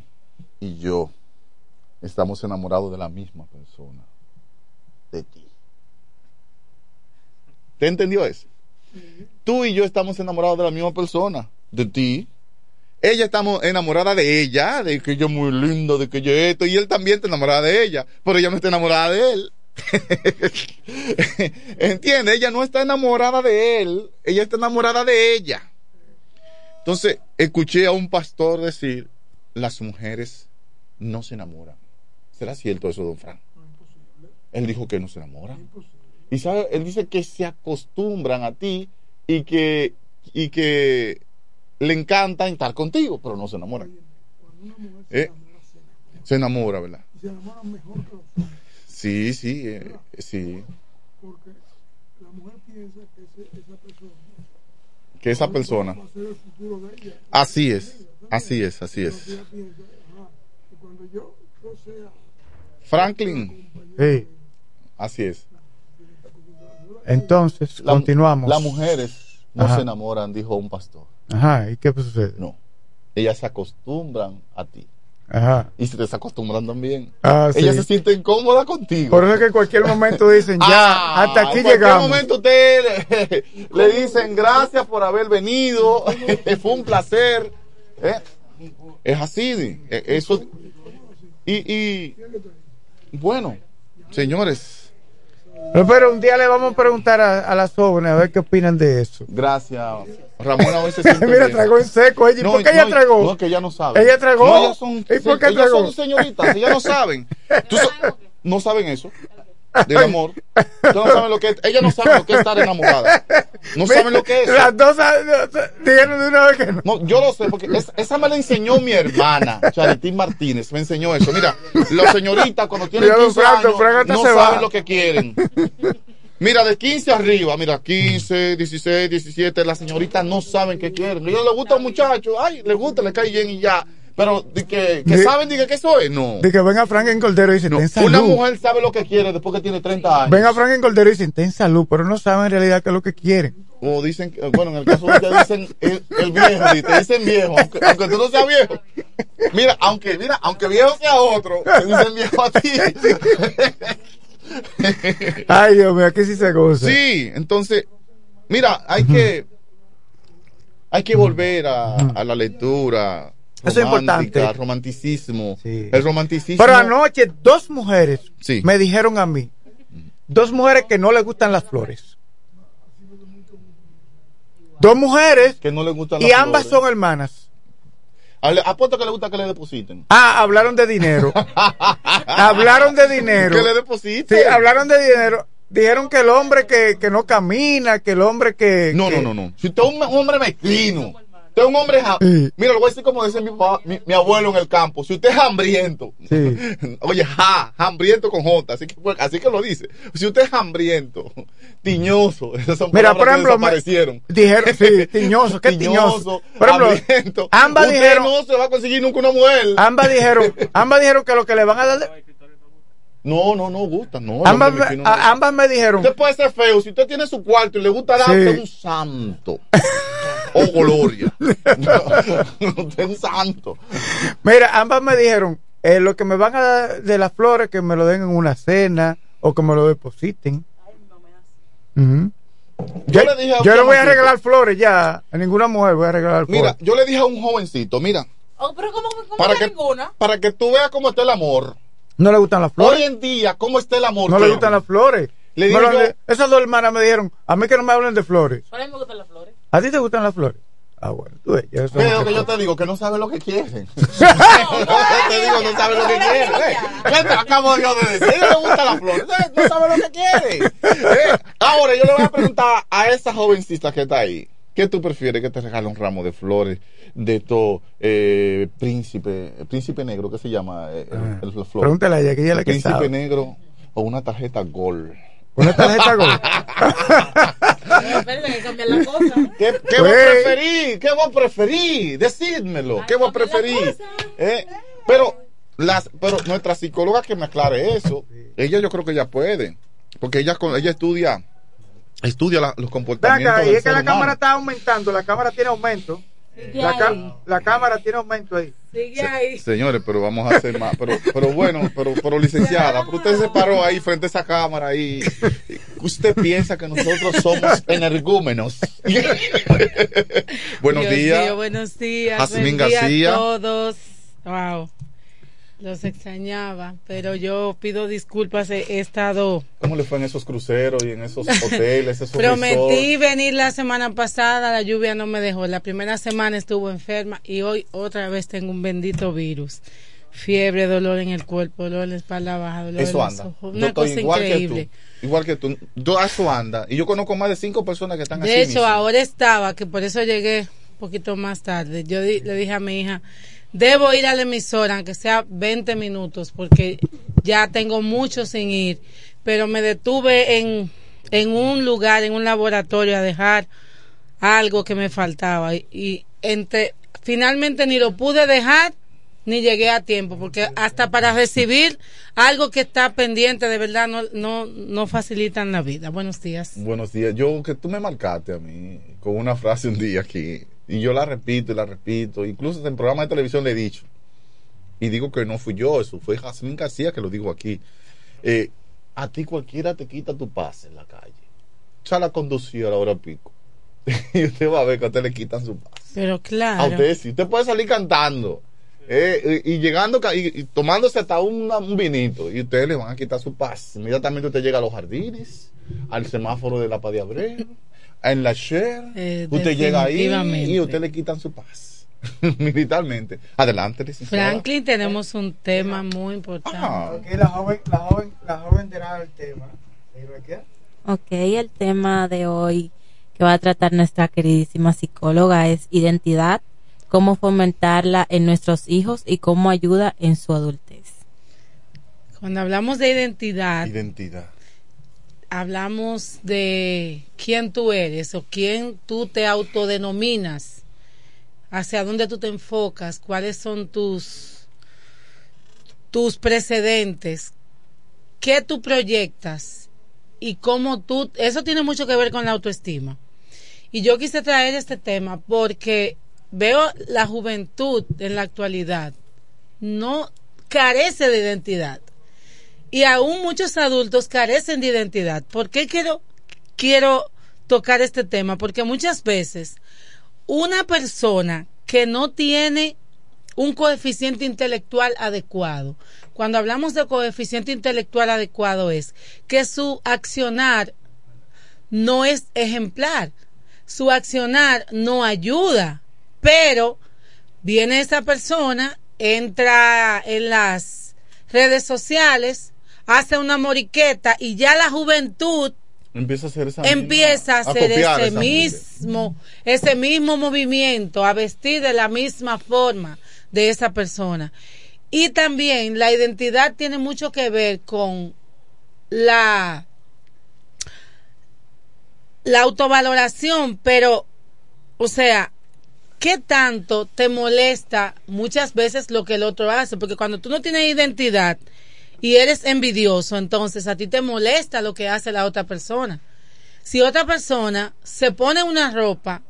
y yo estamos enamorados de la misma persona, de ti. ¿Te entendió eso? Tú y yo estamos enamorados de la misma persona, de ti. Ella estamos enamorada de ella, de que es muy lindo, de que ella esto, y él también está enamorada de ella, pero ella no está enamorada de él. ¿Entiende? Ella no está enamorada de él, ella está enamorada de ella. Entonces, escuché a un pastor decir, las mujeres no se enamoran. ¿Será cierto eso, don Frank? Él dijo que no se enamoran. Y sabe, él dice que se acostumbran a ti y que, y que le encanta estar contigo, pero no se enamoran. ¿Eh? Se enamora, ¿verdad? Se enamoran mejor que los hombres. Sí, sí, eh, sí. Porque la mujer piensa que ese- esa persona Que esa persona. va a ser el futuro de ella. Así es, así es, así Entonces es. ella piensa, ajá, que cuando yo, yo sea Franklin, Sí. así es. Entonces, La- continuamos. Las mujeres no Ajá. se enamoran, dijo un pastor. Ajá, ¿y qué sucede? No. Ellas se acostumbran a ti. Ajá. Y se desacostumbran también. Ah, sí. Ellas se sienten cómodas contigo. Por eso es que en cualquier momento dicen, ya, Ah, hasta aquí en cualquier llegamos. momento usted le, le dicen gracias por haber venido, fue un placer. ¿eh? Es así, eh, eso. Y, y bueno, señores, pero un día le vamos a preguntar a, a las jóvenes a ver qué opinan de eso. gracias. Ramona hoy se siente Mira, tragó en seco ella. ¿Y No, por qué ella tragó? No, que ella no sabe. Ella tragó. No, ellas son, ¿Y por qué ellas tragó? son señoritas, ellas no saben. Tú no saben eso del amor. No saben lo que es, ellas no saben lo que es estar enamorada. No saben lo que es. Las dos dijeron de una vez que no. No, yo lo sé, porque es- esa me la enseñó mi hermana, Charitín Martínez, me enseñó eso. Mira, las señoritas cuando tienen Mira, don 15 Franco, años no saben lo que quieren. Mira, de 15 arriba, mira, 15, 16, 17, las señoritas no saben qué quieren. A ellos les gusta un muchacho, ay, les gusta, les cae bien y ya. Pero de que, que saben, diga que es, no. De que venga Frank en Cordero y dicen, ten salud. Una mujer sabe lo que quiere después que tiene 30 años. Venga Frank en Cordero y dicen, ten salud, pero no saben en realidad qué es lo que quieren. O dicen, que- bueno, en el caso de ustedes dicen el, el viejo, y te dicen viejo, aunque, aunque tú no seas viejo. Mira, aunque, mira, aunque viejo sea otro, te dicen viejo a ti. Ay, Dios mío, aquí sí se goza. Sí, entonces, mira, hay que, hay que volver a, a la lectura. Eso es importante. romanticismo. El romanticismo. Pero anoche dos mujeres Sí. me dijeron a mí, dos mujeres que no les gustan las flores. Dos mujeres que no les gustan y las ambas flores. son hermanas. Apuesto que le gusta que le depositen. Ah, hablaron de dinero. hablaron de dinero. Que le depositen. Sí, hablaron de dinero. Dijeron que el hombre que, que no camina, que el hombre que... No, que- no, no, no. Si usted es un, un hombre mezquino, Usted es un hombre ham- Mira, lo voy a decir como dice mi, mi, mi abuelo en el campo. Si usted es hambriento, oye, ja, hambriento con J, así que, pues, así que lo dice. Si usted es hambriento, tiñoso, esas son Mira, por que ejemplo, desaparecieron. dijeron, sí, tiñoso, ¿qué tiñoso? Por ejemplo, hambriento. ambas dijeron, no se va a conseguir nunca una mujer. ambas dijeron, ambas dijeron que lo que le van a dar, de- No, no, no gusta, no. ambas, me- mezquino no a- ambas me dijeron, Usted puede ser feo. Si usted tiene su cuarto y le gusta dar, Sí. un santo. o gloria. usted es un santo. mira, ambas me dijeron, eh, lo que me van a dar de las flores, que me lo den en una cena o que me lo depositen. Ujú. Yo Yo, le dije a un yo no voy a regalar flores ya, a ninguna mujer voy a regalar flores. Mira, yo le dije a un jovencito, mira, Oh, pero ¿cómo, cómo para que que, ninguna? para que tú veas cómo está el amor. No le gustan las Hoy flores. en día, cómo está el amor. No le gustan las flores. Le digo lo- yo- esas dos hermanas me dijeron, a mí que no me hablen de flores. Para mí me gustan las flores. ¿A ti te gustan las flores? Ah, bueno, tú ves, Pero no que yo te digo que no sabe lo que quieren. te digo, no sabe lo que quiere. eh. ¿Qué te acabo yo de decir? No le gusta la flor. Eh, No sabe lo que quiere. Eh, Ahora, yo le voy a preguntar a esa jovencita que está ahí. ¿Qué tú prefieres que te regale un ramo de flores de todo eh, príncipe, príncipe negro, ¿qué se llama? Eh, el- el- flor. Pregúntale a ella, que ella es la que príncipe sabe. negro o una tarjeta Gold. Una tarjeta cosa. ¿Qué, qué vos preferís? ¿Qué vos preferís? Decídmelo. ¿Qué vos preferís? Eh, Pero, las, pero nuestra psicóloga que me aclare eso, ella yo creo que ella puede. Porque ella, con- ella estudia estudia la- los comportamientos acá, y es que la humano. cámara está aumentando, la cámara tiene aumento. Sigue La, la cámara tiene aumento ahí. Sigue ahí. Señores, pero vamos a hacer más. Pero, pero bueno, pero, pero licenciada, pero usted se paró ahí frente a esa cámara y usted piensa que nosotros somos energúmenos. Buenos Dios días. mío, buenos días. Jazmín buen día a todos. Wow. Los extrañaba, pero yo pido disculpas. He, estado. ¿Cómo le fue en esos cruceros y en esos hoteles, esos Prometí resorts? venir la semana pasada, la lluvia no me dejó. La primera semana estuvo enferma y hoy otra vez tengo un bendito virus. Fiebre, dolor en el cuerpo, dolor en la espalda baja, dolor Eso en los anda. ojos. Una estoy cosa igual increíble. que tú. Igual que tú. Yo, eso anda. Y yo conozco más de cinco personas que están así. De hecho, mismo. ahora estaba, que por eso llegué un poquito más tarde. Yo di- le dije a mi hija, debo ir a la emisora, aunque sea 20 minutos, porque ya tengo mucho sin ir. Pero me detuve en, en un lugar, en un laboratorio, a dejar algo que me faltaba. Y, y entre, finalmente ni lo pude dejar, ni llegué a tiempo, porque hasta para recibir algo que está pendiente, de verdad, no, no, no facilitan la vida. Buenos días. Buenos días. Yo, que tú me marcaste a mí con una frase un día aquí. Y yo la repito y la repito. Incluso en programa de televisión le he dicho. Y digo que no fui yo, eso fue Jazmín García que lo dijo aquí. Eh, a ti cualquiera te quita tu pase en la calle. Sale a conducir a la hora pico. y usted va a ver que a usted le quitan su pase. Pero claro. A usted sí. Usted puede salir cantando. eh, y, y llegando y, y tomándose hasta una- un vinito y ustedes le van a quitar su paz inmediatamente usted llega a los jardines al semáforo de la Paz de Abreu en la Share Eh, usted llega ahí y usted le quitan su paz militarmente adelante licenciada. Franklin, tenemos un tema muy importante. Ah. Ok, la joven, la joven, la joven dirá el tema. Ok, el tema de hoy que va a tratar nuestra queridísima psicóloga es identidad, cómo fomentarla en nuestros hijos y cómo ayuda en su adultez. Cuando hablamos de identidad, identidad hablamos de quién tú eres o quién tú te autodenominas, hacia dónde tú te enfocas, cuáles son tus tus precedentes, qué tú proyectas y cómo tú eso tiene mucho que ver con la autoestima. Y yo quise traer este tema porque veo la juventud en la actualidad no carece de identidad y aún muchos adultos carecen de identidad. ¿Por qué quiero, quiero tocar este tema? Porque muchas veces una persona que no tiene un coeficiente intelectual adecuado, cuando hablamos de coeficiente intelectual adecuado es que su accionar no es ejemplar, su accionar no ayuda, pero viene esa persona, entra en las redes sociales, hace una moriqueta y ya la juventud Empieza a hacer esa empieza a misma- hacer copiar ese mismo, ese mismo movimiento, a vestir de la misma forma de esa persona. Y también la identidad tiene mucho que ver con la, la autovaloración, pero, o sea, ¿qué tanto te molesta muchas veces lo que el otro hace? Porque cuando tú no tienes identidad y eres envidioso, entonces a ti te molesta lo que hace la otra persona. Si otra persona se pone una ropa,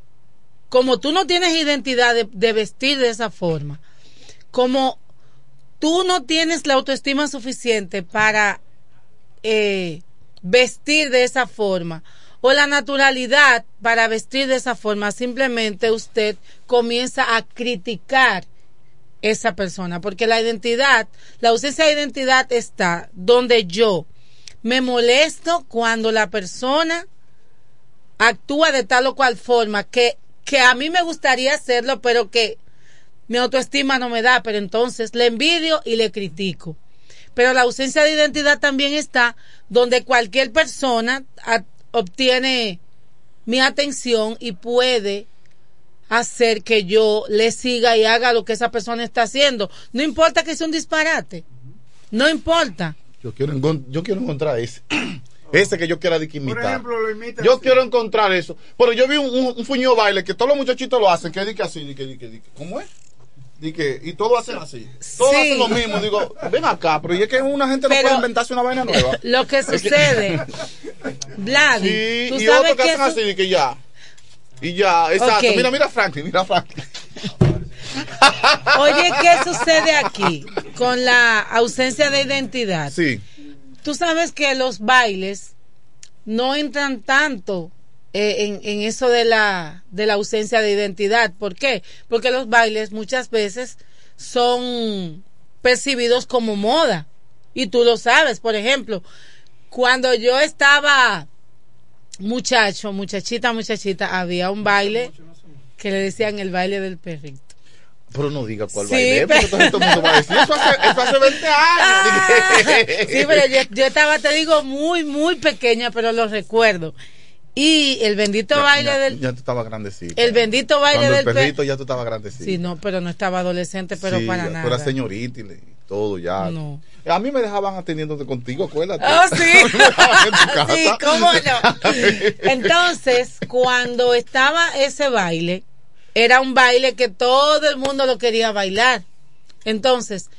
como tú no tienes identidad de, vestir de esa forma, como tú no tienes la autoestima suficiente para eh, vestir de esa forma o la naturalidad para vestir de esa forma, simplemente usted comienza a criticar esa persona, porque la identidad, la ausencia de identidad está donde yo me molesto cuando la persona actúa de tal o cual forma que, que a mí me gustaría hacerlo, pero que mi autoestima no me da, pero entonces le envidio y le critico. Pero la ausencia de identidad también está donde cualquier persona obtiene mi atención y puede hacer que yo le siga y haga lo que esa persona está haciendo. No importa que sea un disparate. No importa. Yo quiero, encon- yo quiero encontrar ese. Ese que yo quiera de que imitar. Por ejemplo, lo imita yo así. quiero encontrar eso. Pero yo vi un, un, un fuño de baile que todos los muchachitos lo hacen. Que di que así, di que, di que, di que. ¿Cómo es? Di que, y todos hacen así. Todos Sí. hacen lo mismo. Digo, ven acá, pero y es que una gente no puede inventarse una vaina nueva. Lo que sucede, Vladi, Sí, tú y sabes otros que que hacen eso- así, di que ya. Y ya, exacto. Mira, mira Franklin, mira Franklin. Oye, ¿qué sucede aquí con la ausencia de identidad? Sí. Tú sabes que los bailes no entran tanto eh, en, en eso de la, de la ausencia de identidad. ¿Por qué? Porque los bailes muchas veces son percibidos como moda. Y tú lo sabes, por ejemplo, cuando yo estaba muchacho, muchachita, muchachita, había un baile que le decían el baile del perrito. Pero no diga cuál Sí, baile, pero- porque todo el mundo va a decir, eso hace, eso hace 20 años. Sí, pero yo, yo estaba, te digo, muy, muy pequeña, pero lo recuerdo. Y el bendito Ya- baile ya, del... Ya tú estabas grandecita. El bendito baile Cuando del el per- perrito ya tú estabas grandecita. Sí, no, pero no estaba adolescente, pero Sí, para nada. Tú eras señorita y le- todo ya. No. A mí me dejaban atendiéndote contigo, acuérdate. Oh, sí. Sí, cómo no. Entonces, cuando estaba ese baile, era un baile que todo el mundo lo quería bailar. Entonces,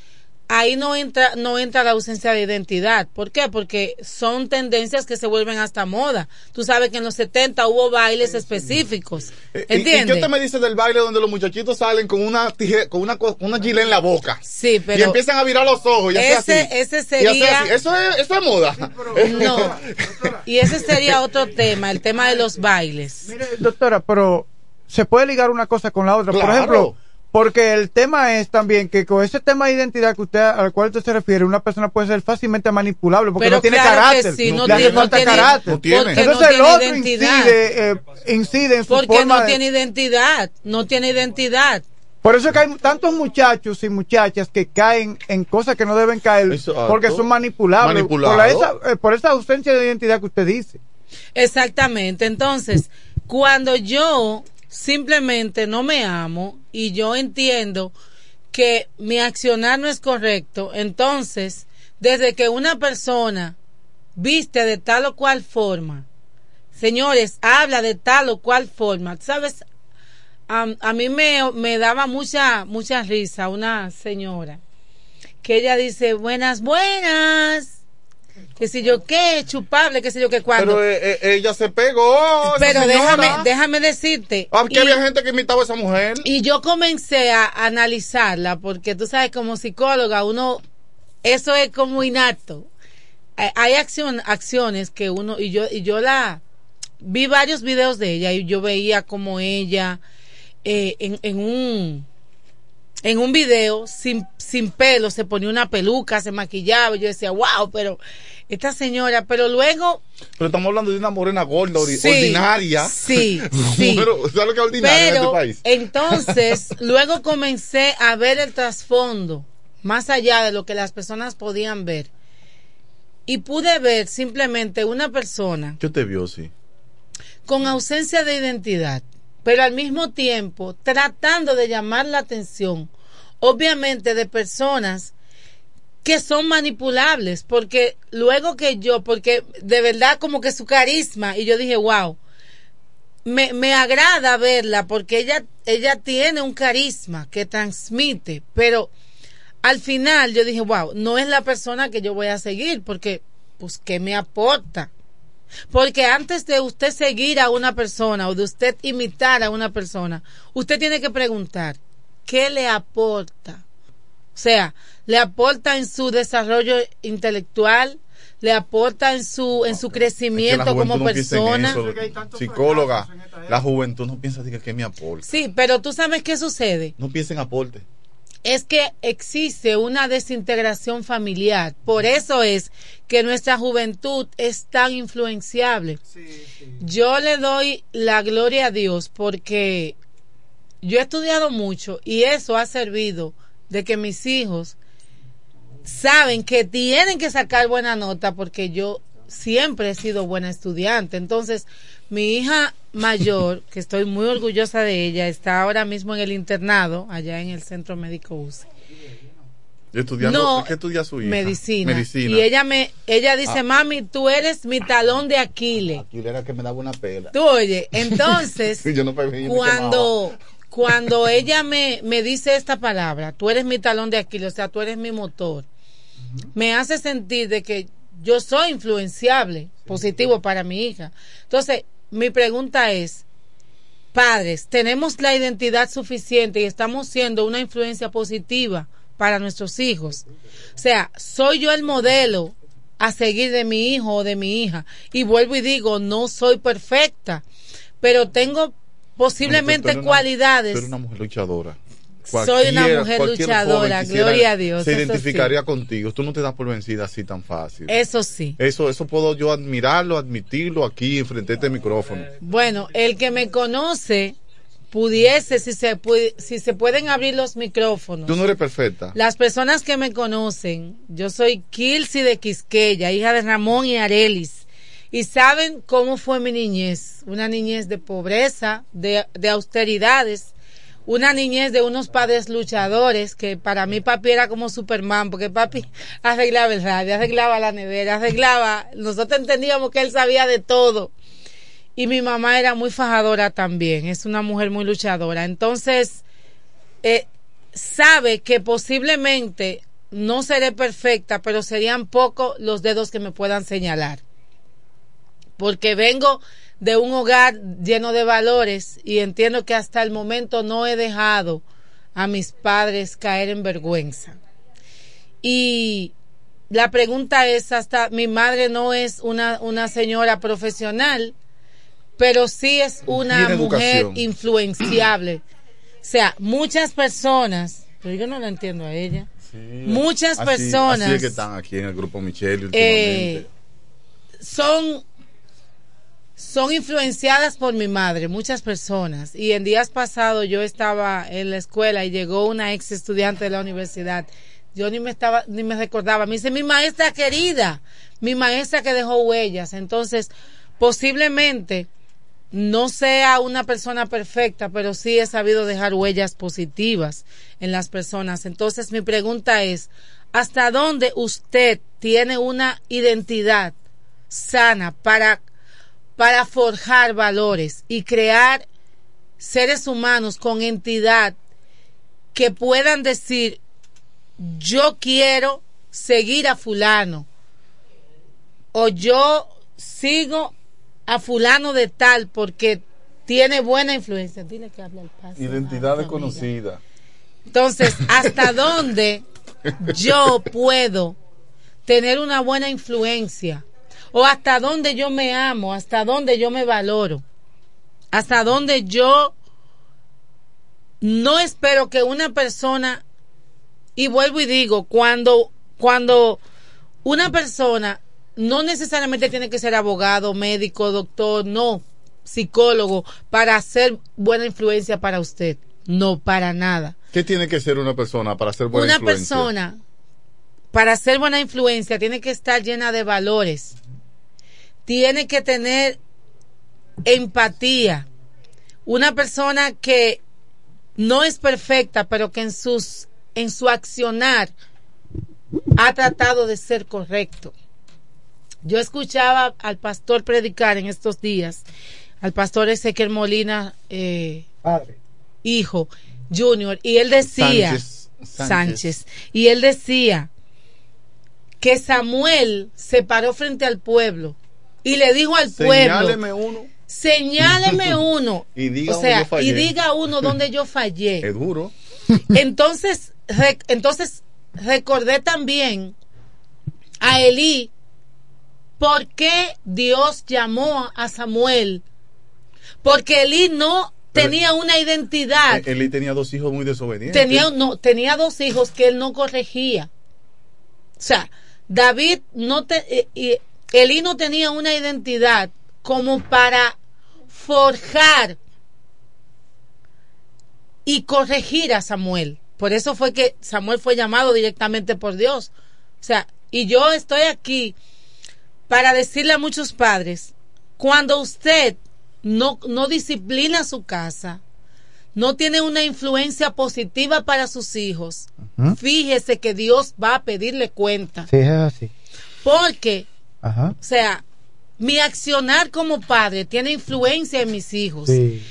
ahí no entra, no entra la ausencia de identidad. ¿Por qué? Porque son tendencias que se vuelven hasta moda. Tú sabes que en los 70 hubo bailes específicos. Eh, ¿Y- ¿Y, ¿Entiendes? qué te me dices del baile donde los muchachitos salen con una tije- con una, co- una gilet en la boca? Sí, pero y empiezan a virar los ojos y ese- así. ese Y sería- así. Eso es, eso es moda. No. Y ese sería otro tema, el tema de los bailes. Doctora, pero se puede ligar una cosa con la otra. Por ejemplo, porque el tema es también que con ese tema de identidad que usted al cual usted se refiere, una persona puede ser fácilmente manipulable porque Pero no tiene claro carácter. sí, no hace tiene- no falta tiene- carácter. No tiene. porque Entonces no el tiene otro identidad. incide, eh, incide en su Porque forma no de- tiene identidad, no tiene identidad. Por eso es que hay tantos muchachos y muchachas que caen en cosas que no deben caer Exacto. porque son manipulables. Por, la- esa, eh, por esa ausencia de identidad que usted dice. Exactamente. Entonces, cuando yo simplemente no me amo y yo entiendo que mi accionar no es correcto, entonces, desde que una persona viste de tal o cual forma, señores, habla de tal o cual forma, ¿sabes? A, a mí me, me daba mucha, mucha risa una señora que ella dice, buenas, buenas. Que si yo qué, chupable, que si yo qué cuando. Pero eh, eh, ella se pegó. Pero déjame, déjame decirte. Ah, y- había gente que imitaba a esa mujer. y yo comencé a analizarla porque tú sabes, como psicóloga, uno, eso es como innato. Hay- Hay acción, acciones que uno, y yo, y yo la, vi varios videos de ella y yo veía como ella, eh, en, en un, en un video sin, sin pelo, se ponía una peluca, se maquillaba, yo decía, wow, pero esta señora, pero luego, Pero estamos hablando de una morena gorda, Sí, ordinaria. sí, sí. Pero, ¿sabes lo que es ordinaria en este país? entonces, luego comencé a ver el trasfondo, más allá de lo que las personas podían ver. y pude ver simplemente una persona Yo te vio, sí. con ausencia de identidad, pero al mismo tiempo tratando de llamar la atención, obviamente de personas que son manipulables, porque luego que yo, porque de verdad como que su carisma, y yo dije, wow, me, me agrada verla porque ella, ella tiene un carisma que transmite, pero al final yo dije, wow, no es la persona que yo voy a seguir, porque, pues, ¿qué me aporta? Porque antes de usted seguir a una persona o de usted imitar a una persona, usted tiene que preguntar, ¿qué le aporta? O sea, le aporta en su desarrollo intelectual, le aporta en su en su Es que crecimiento como no persona. eso. Psicóloga, la juventud no piensa que, que me aporte. Sí, pero tú sabes qué sucede. No piensa en aporte. Es que existe una desintegración familiar. Por eso es que nuestra juventud es tan influenciable. Yo le doy la gloria a Dios porque yo he estudiado mucho y eso ha servido de que mis hijos saben que tienen que sacar buena nota porque yo siempre he sido buena estudiante. Entonces, mi hija mayor, que estoy muy orgullosa de ella, está ahora mismo en el internado, allá en el Centro Médico UCE. Estudiando, No, ¿Qué estudia su hija? Medicina. Medicina. Y ella me, ella dice, Ah. mami, tú eres mi talón de Aquiles. Aquí era que me daba una pela. Tú oye, entonces, Yo no pegué, yo me cuando, cuando ella me, me dice esta palabra, tú eres mi talón de Aquiles, o sea, tú eres mi motor, me hace sentir de que yo soy influenciable, positivo para mi hija. Entonces, mi pregunta es, padres, ¿tenemos la identidad suficiente y estamos siendo una influencia positiva para nuestros hijos? O sea, ¿soy yo el modelo a seguir de mi hijo o de mi hija? Y vuelvo y digo, no soy perfecta, pero tengo posiblemente Tú eres una- cualidades. Tú una mujer luchadora. Soy una mujer luchadora, gloria a Dios, Se identificaría contigo. Tú no te das por vencida así tan fácil. Eso sí. Eso, eso puedo yo admirarlo, admitirlo aquí enfrente de este micrófono. Bueno, el que me conoce pudiese, si se, pu- si se pueden abrir los micrófonos. Tú no eres perfecta. Las personas que me conocen, yo soy Kilsi de Quisqueya, hija de Ramón y Arelis. Y saben cómo fue mi niñez. Una niñez de pobreza, de, de austeridades. Una niñez de unos padres luchadores, que para mí papi era como Superman, porque papi arreglaba el radio, arreglaba la nevera, arreglaba. Nosotros entendíamos que él sabía de todo. Y mi mamá era muy fajadora también, es una mujer muy luchadora. Entonces, eh, sabe que posiblemente no seré perfecta, pero serían pocos los dedos que me puedan señalar. Porque vengo de un hogar lleno de valores y entiendo que hasta el momento no he dejado a mis padres caer en vergüenza. Y la pregunta es, hasta mi madre no es una, una señora profesional, pero sí es una mujer educación. influenciable. O sea, muchas personas, pero yo no la entiendo a ella. Muchas Así- personas Así es que están aquí en el grupo Michelle eh, son son influenciadas por mi madre, muchas personas. Y en días pasados yo estaba en la escuela y llegó una ex estudiante de la universidad. Yo ni me estaba, ni me recordaba. Me dice, mi maestra querida, mi maestra que dejó huellas. Entonces, posiblemente no sea una persona perfecta, pero sí he sabido dejar huellas positivas en las personas. Entonces, mi pregunta es, ¿hasta dónde usted tiene una identidad sana para, para forjar valores y crear seres humanos con entidad que puedan decir, yo quiero seguir a fulano o yo sigo a fulano de tal porque tiene buena influencia. Dile que habla el paso. Identidad desconocida. Entonces, ¿hasta dónde yo puedo tener una buena influencia? ¿O hasta dónde yo me amo? ¿Hasta dónde yo me valoro? ¿Hasta dónde yo no espero que una persona, y vuelvo y digo, cuando, cuando una persona no necesariamente tiene que ser abogado, médico, doctor, no, psicólogo, para hacer buena influencia para usted. No, para nada. ¿Qué tiene que ser una persona para ser buena una influencia? persona para ser buena influencia tiene que estar llena de valores, tiene que tener empatía, una persona que no es perfecta, pero que en sus en su accionar ha tratado de ser correcto. Yo escuchaba al pastor predicar en estos días, al pastor Ezequiel Molina, eh, hijo, Junior, y él decía, Sánchez, Sánchez. Sánchez. y él decía que Samuel se paró frente al pueblo y le dijo al pueblo, Señáleme uno. señáleme uno, Y diga o sea, fallé. y diga uno donde yo fallé. Es duro. Entonces, entonces recordé también a Elí por qué Dios llamó a Samuel. Porque Elí no tenía una identidad. Eh, Eli tenía dos hijos muy desobedientes. Tenía, no, tenía dos hijos que él no corregía. O sea, David no te, eh, Elí no tenía una identidad como para forjar y corregir a Samuel. Por eso fue que Samuel fue llamado directamente por Dios. O sea, y yo estoy aquí para decirle a muchos padres, cuando usted no, no disciplina su casa, no tiene una influencia positiva para sus hijos, fíjese que Dios va a pedirle cuenta. Sí, es así. Porque, Ajá. o sea, mi accionar como padre tiene influencia en mis hijos. Sí.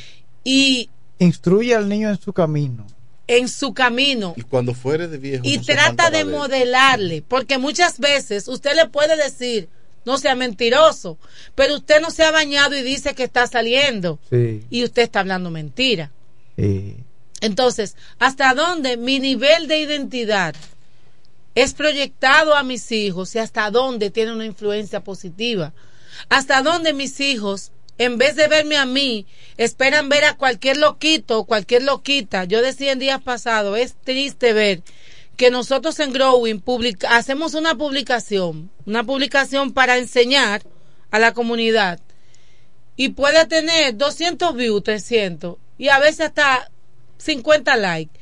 Y Instruye al niño en su camino. en su camino Y cuando fuere de viejo. y no trata de modelarle, porque muchas veces usted le puede decir, no sea mentiroso, pero usted no se ha bañado y dice que está saliendo Sí. y usted está hablando mentira. sí. Entonces, ¿hasta dónde mi nivel de identidad es proyectado a mis hijos y hasta dónde tiene una influencia positiva? ¿Hasta dónde mis hijos, en vez de verme a mí, esperan ver a cualquier loquito o cualquier loquita? Yo decía en días pasados, es triste ver que nosotros en Growing publica- hacemos una publicación, una publicación para enseñar a la comunidad y puede tener 200 views, 300 y a veces hasta 50 likes.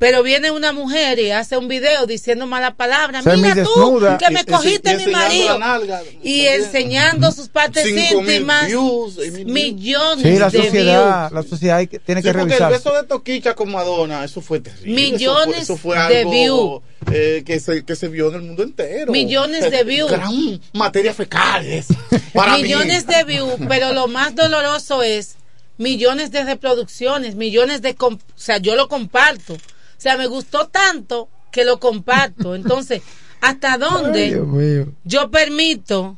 Pero viene una mujer y hace un video diciendo malas palabras. Mira tú, que me Y- y- cogiste y mi marido. nalga. Y enseñando sus partes íntimas. views, y mil views. millones Sí, la de sociedad, views. la sociedad hay que- tiene Sí, que porque revisar. el beso de Toquicha con Madonna, eso fue terrible. Millones eso fue, de eso fue algo views. eh, que, se, que se vio en el mundo entero. Millones de views. Gran materia fecales. Para mí. millones de views, pero lo más doloroso es millones de reproducciones, millones de... O sea, yo lo comparto. O sea, me gustó tanto que lo comparto. Entonces, ¿hasta dónde Ay, yo permito?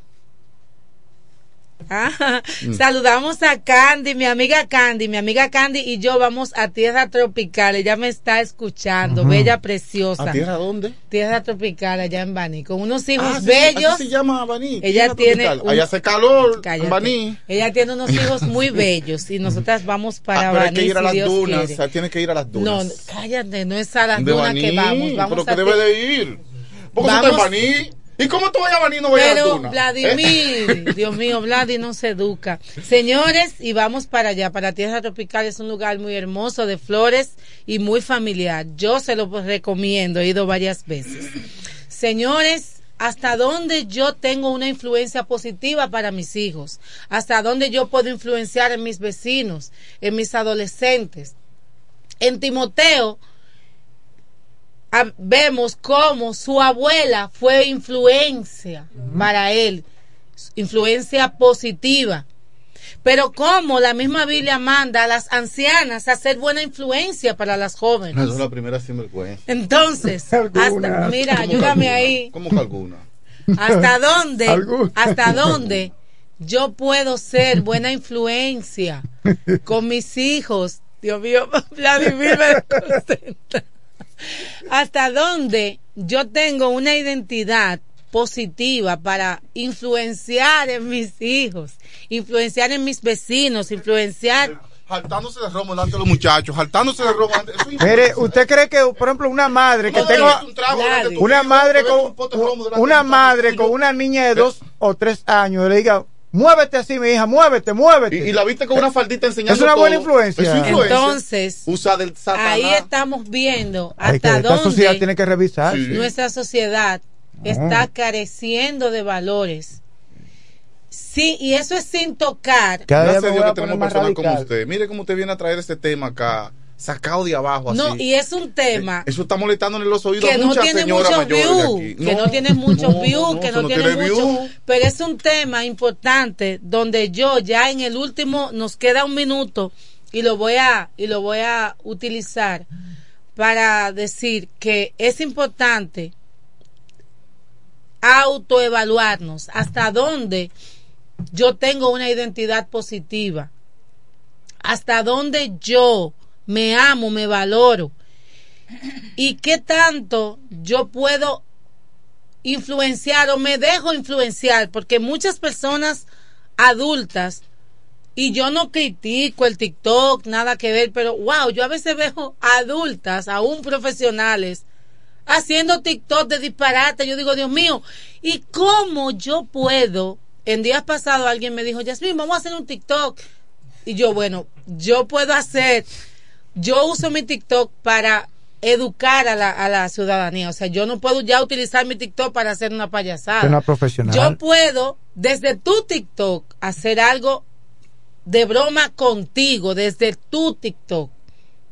Ah, Mm. Saludamos a Candy, mi amiga Candy, mi amiga Candy y yo vamos a Tierra Tropical. Ella me está escuchando, bella, preciosa. ¿A tierra dónde? Tierra Tropical allá en Bani, con unos hijos Ah, sí, bellos. así se llama Baní. Ella tiene un- Allá hace calor. Cállate. En Baní. Ella tiene unos hijos muy bellos y nosotras vamos para Ah, pero hay Baní que ir a las dunas. O sea, tiene que ir a las dunas. no, cállate, no es a las de dunas Baní. que vamos. Vamos pero que a debe te- de ir. Porque eso está en Vamos- Baní. ¿Y cómo tú vayas a y no vayas a las Pero? Vladimir, Dios mío, Vladi no se educa. Señores, y vamos para allá, para Tierra Tropical es un lugar muy hermoso de flores y muy familiar. Yo se lo recomiendo, he ido varias veces. Señores, hasta dónde yo tengo una influencia positiva para mis hijos, hasta dónde yo puedo influenciar en mis vecinos, en mis adolescentes. En Timoteo a- vemos cómo su abuela fue influencia para él, influencia positiva. Pero como la misma Biblia manda a las ancianas a ser buena influencia para las jóvenes. Esa es la primera sinvergüenza. Entonces, hasta- mira, ¿Cómo ayúdame alguna? ahí. ¿Cómo que alguna? ¿Hasta dónde? Alguna. ¿Hasta dónde yo puedo ser buena influencia con mis hijos? Dios mío, Vladimir me desconcentra. ¿Hasta dónde yo tengo una identidad positiva para influenciar en mis hijos, influenciar en mis vecinos, influenciar Jaltándose de romo delante de los muchachos, jaltándose de romo. delante- Eso es Mire, ¿usted cree que, por ejemplo, una madre que No, tenga un trago una madre con un una madre con una niña de dos o tres años le diga, muévete así, mi hija, muévete, muévete? Y, y la viste con una faldita enseñando Es una buena todo. influencia. Es influencia. Entonces, Usa del satanás. ahí estamos viendo que hasta esta sociedad dónde tiene que revisar. nuestra sociedad está careciendo de valores. Sí, y eso es sin tocar. Gracias a Dios que tenemos personas como usted. Mire cómo usted viene a traer este tema acá, sacado de abajo así. No, y es un tema Eso está molestándole los oídos que a no muchas tiene señoras muchos views, que no tiene muchos views, que no no tiene tiene mucho, views. pero es un tema importante donde yo ya en el último nos queda un minuto y lo voy a y lo voy a utilizar para decir que es importante autoevaluarnos hasta dónde yo tengo una identidad positiva, hasta dónde yo me amo, me valoro y qué tanto yo puedo influenciar o me dejo influenciar, porque muchas personas adultas, y yo no critico el TikTok, nada que ver, pero wow, yo a veces veo adultas, aún profesionales, haciendo TikTok de disparate. Yo digo, Dios mío, ¿y cómo yo puedo? En días pasados alguien me dijo, Yasmin, vamos a hacer un TikTok. Y yo, bueno, yo puedo hacer, yo uso mi TikTok para educar a la, a la ciudadanía. O sea, yo no puedo ya utilizar mi TikTok para hacer una payasada. Una profesional. Yo puedo, desde tu TikTok, hacer algo de broma contigo, desde tu TikTok.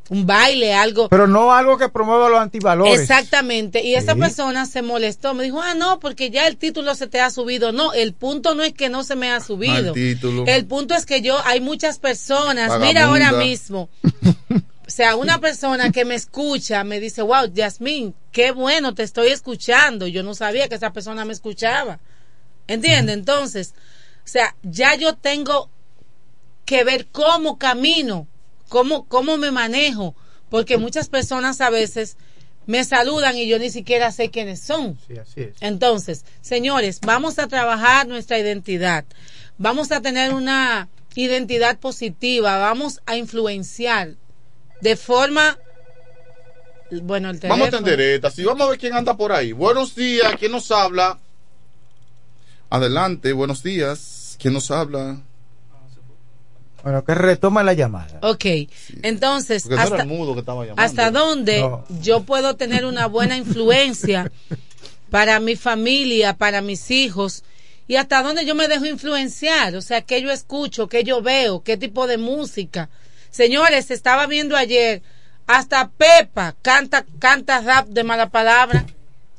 Un baile, algo. Pero no algo que promueva los antivalores. Exactamente. Y esa Sí. persona se molestó. Me dijo, ah, no, porque ya el título se te ha subido. No, el punto no es que no se me ha subido. Al título. El punto es que yo, hay muchas personas, Vagabunda. mira ahora mismo. O sea, una persona que me escucha me dice, wow, Yasmín, qué bueno, te estoy escuchando. Yo no sabía que esa persona me escuchaba. ¿Entiendes? Entonces, o sea, ya yo tengo que ver cómo camino, cómo, cómo me manejo, porque muchas personas a veces me saludan y yo ni siquiera sé quiénes son. Sí, así es. Entonces, señores, vamos a trabajar nuestra identidad. Vamos a tener una identidad positiva. Vamos a influenciar de forma. Bueno, el teléfono. Vamos a atender esta. Sí, vamos a ver quién anda por ahí. Buenos días, ¿quién nos habla? Adelante, buenos días. ¿Quién nos habla? Bueno, que retoma la llamada. Ok, entonces, Porque no era hasta, el mudo que estaba llamando. ¿hasta dónde No. yo puedo tener una buena influencia para mi familia, para mis hijos? Y hasta dónde yo me dejo influenciar, o sea, qué yo escucho, qué yo veo, qué tipo de música. Señores, estaba viendo ayer, hasta Pepa canta, canta rap de mala palabra.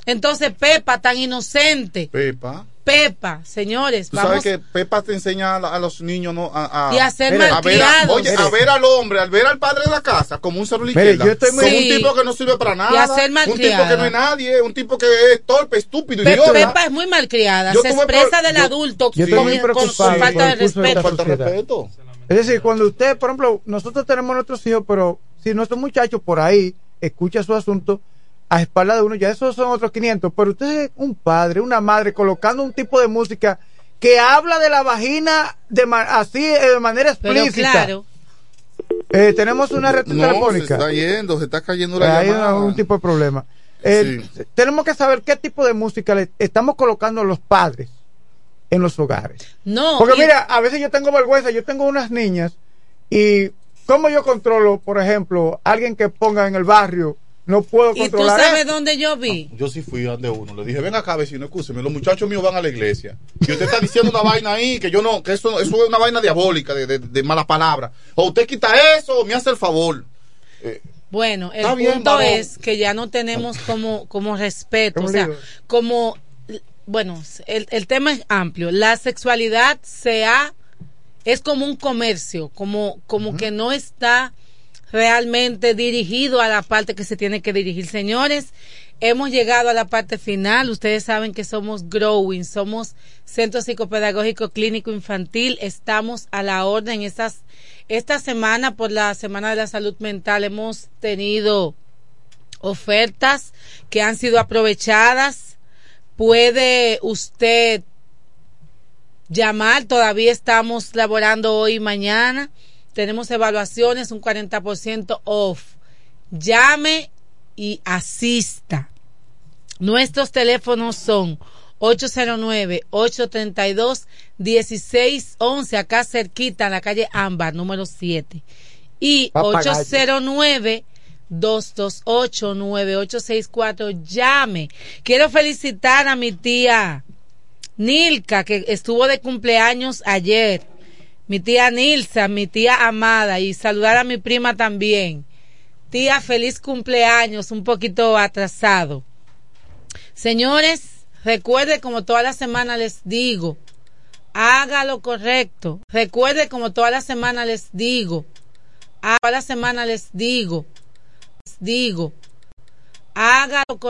Entonces, Pepa, tan inocente. Pepa. Pepa, señores, Tú vamos. sabes que Pepa te enseña a, los niños ¿no? a, a- Y a ser a ver, a, oye, a ver al hombre, al ver al padre de la casa como un celular yo estoy muy- como Sí. un tipo que no sirve para nada, Y a ser un tipo que no es nadie, un tipo que es torpe, estúpido, Pe- idiota. Pepa es muy malcriada, Yo se expresa pro- del yo- adulto Yo con, con- falta de respeto. falta de respeto. Es decir, cuando usted, por ejemplo, nosotros tenemos nuestros hijos, pero si nuestro muchacho por ahí escucha su asunto a espalda de uno, ya esos son otros 500. Pero usted es un padre, una madre, colocando un tipo de música que habla de la vagina de ma- así, eh, de manera Pero explícita. claro, Eh, tenemos una red No, se telefónica. está yendo, se está cayendo la Hay llamada. un tipo de problema. Eh, Tenemos que saber qué tipo de música le estamos colocando a los padres en los hogares. no. Porque y- mira, a veces yo tengo vergüenza, yo tengo unas niñas y ¿cómo yo controlo, por ejemplo, alguien que ponga en el barrio? No puedo ¿Y tú controlar sabes eso. dónde yo vi? Yo sí fui de uno. Le dije, ven acá, vecino, escúcheme. Los muchachos míos van a la iglesia. Y usted está diciendo una vaina ahí que yo no, que eso, eso es una vaina diabólica, de, de, de mala palabra. O usted quita eso o me hace el favor. Bueno, el bien, punto es que ya no tenemos como, como respeto, o sea, como, bueno, el, el tema es amplio. La sexualidad se ha, es como un comercio, como, como que no está realmente dirigido a la parte que se tiene que dirigir. Señores, hemos llegado a la parte final. Ustedes saben que somos Growing, somos Centro Psicopedagógico Clínico Infantil. Estamos a la orden. Estas, esta semana, por la Semana de la Salud Mental, hemos tenido ofertas que han sido aprovechadas. Puede usted llamar, todavía estamos laborando hoy y mañana. Tenemos evaluaciones, un 40% off. Llame y asista. Nuestros teléfonos son 809-832-1611, acá cerquita, en la calle Ámbar, número 7. Y Papagayo. 809 228-9864. Llame. Quiero felicitar a mi tía Nilka, que estuvo de cumpleaños ayer. Mi tía Nilsa, mi tía amada, y saludar a mi prima también. Tía, feliz cumpleaños, un poquito atrasado. Señores, recuerde como toda la semana les digo, haga lo correcto. Recuerde como toda la semana les digo, haga la semana les digo, digo, haga lo correcto.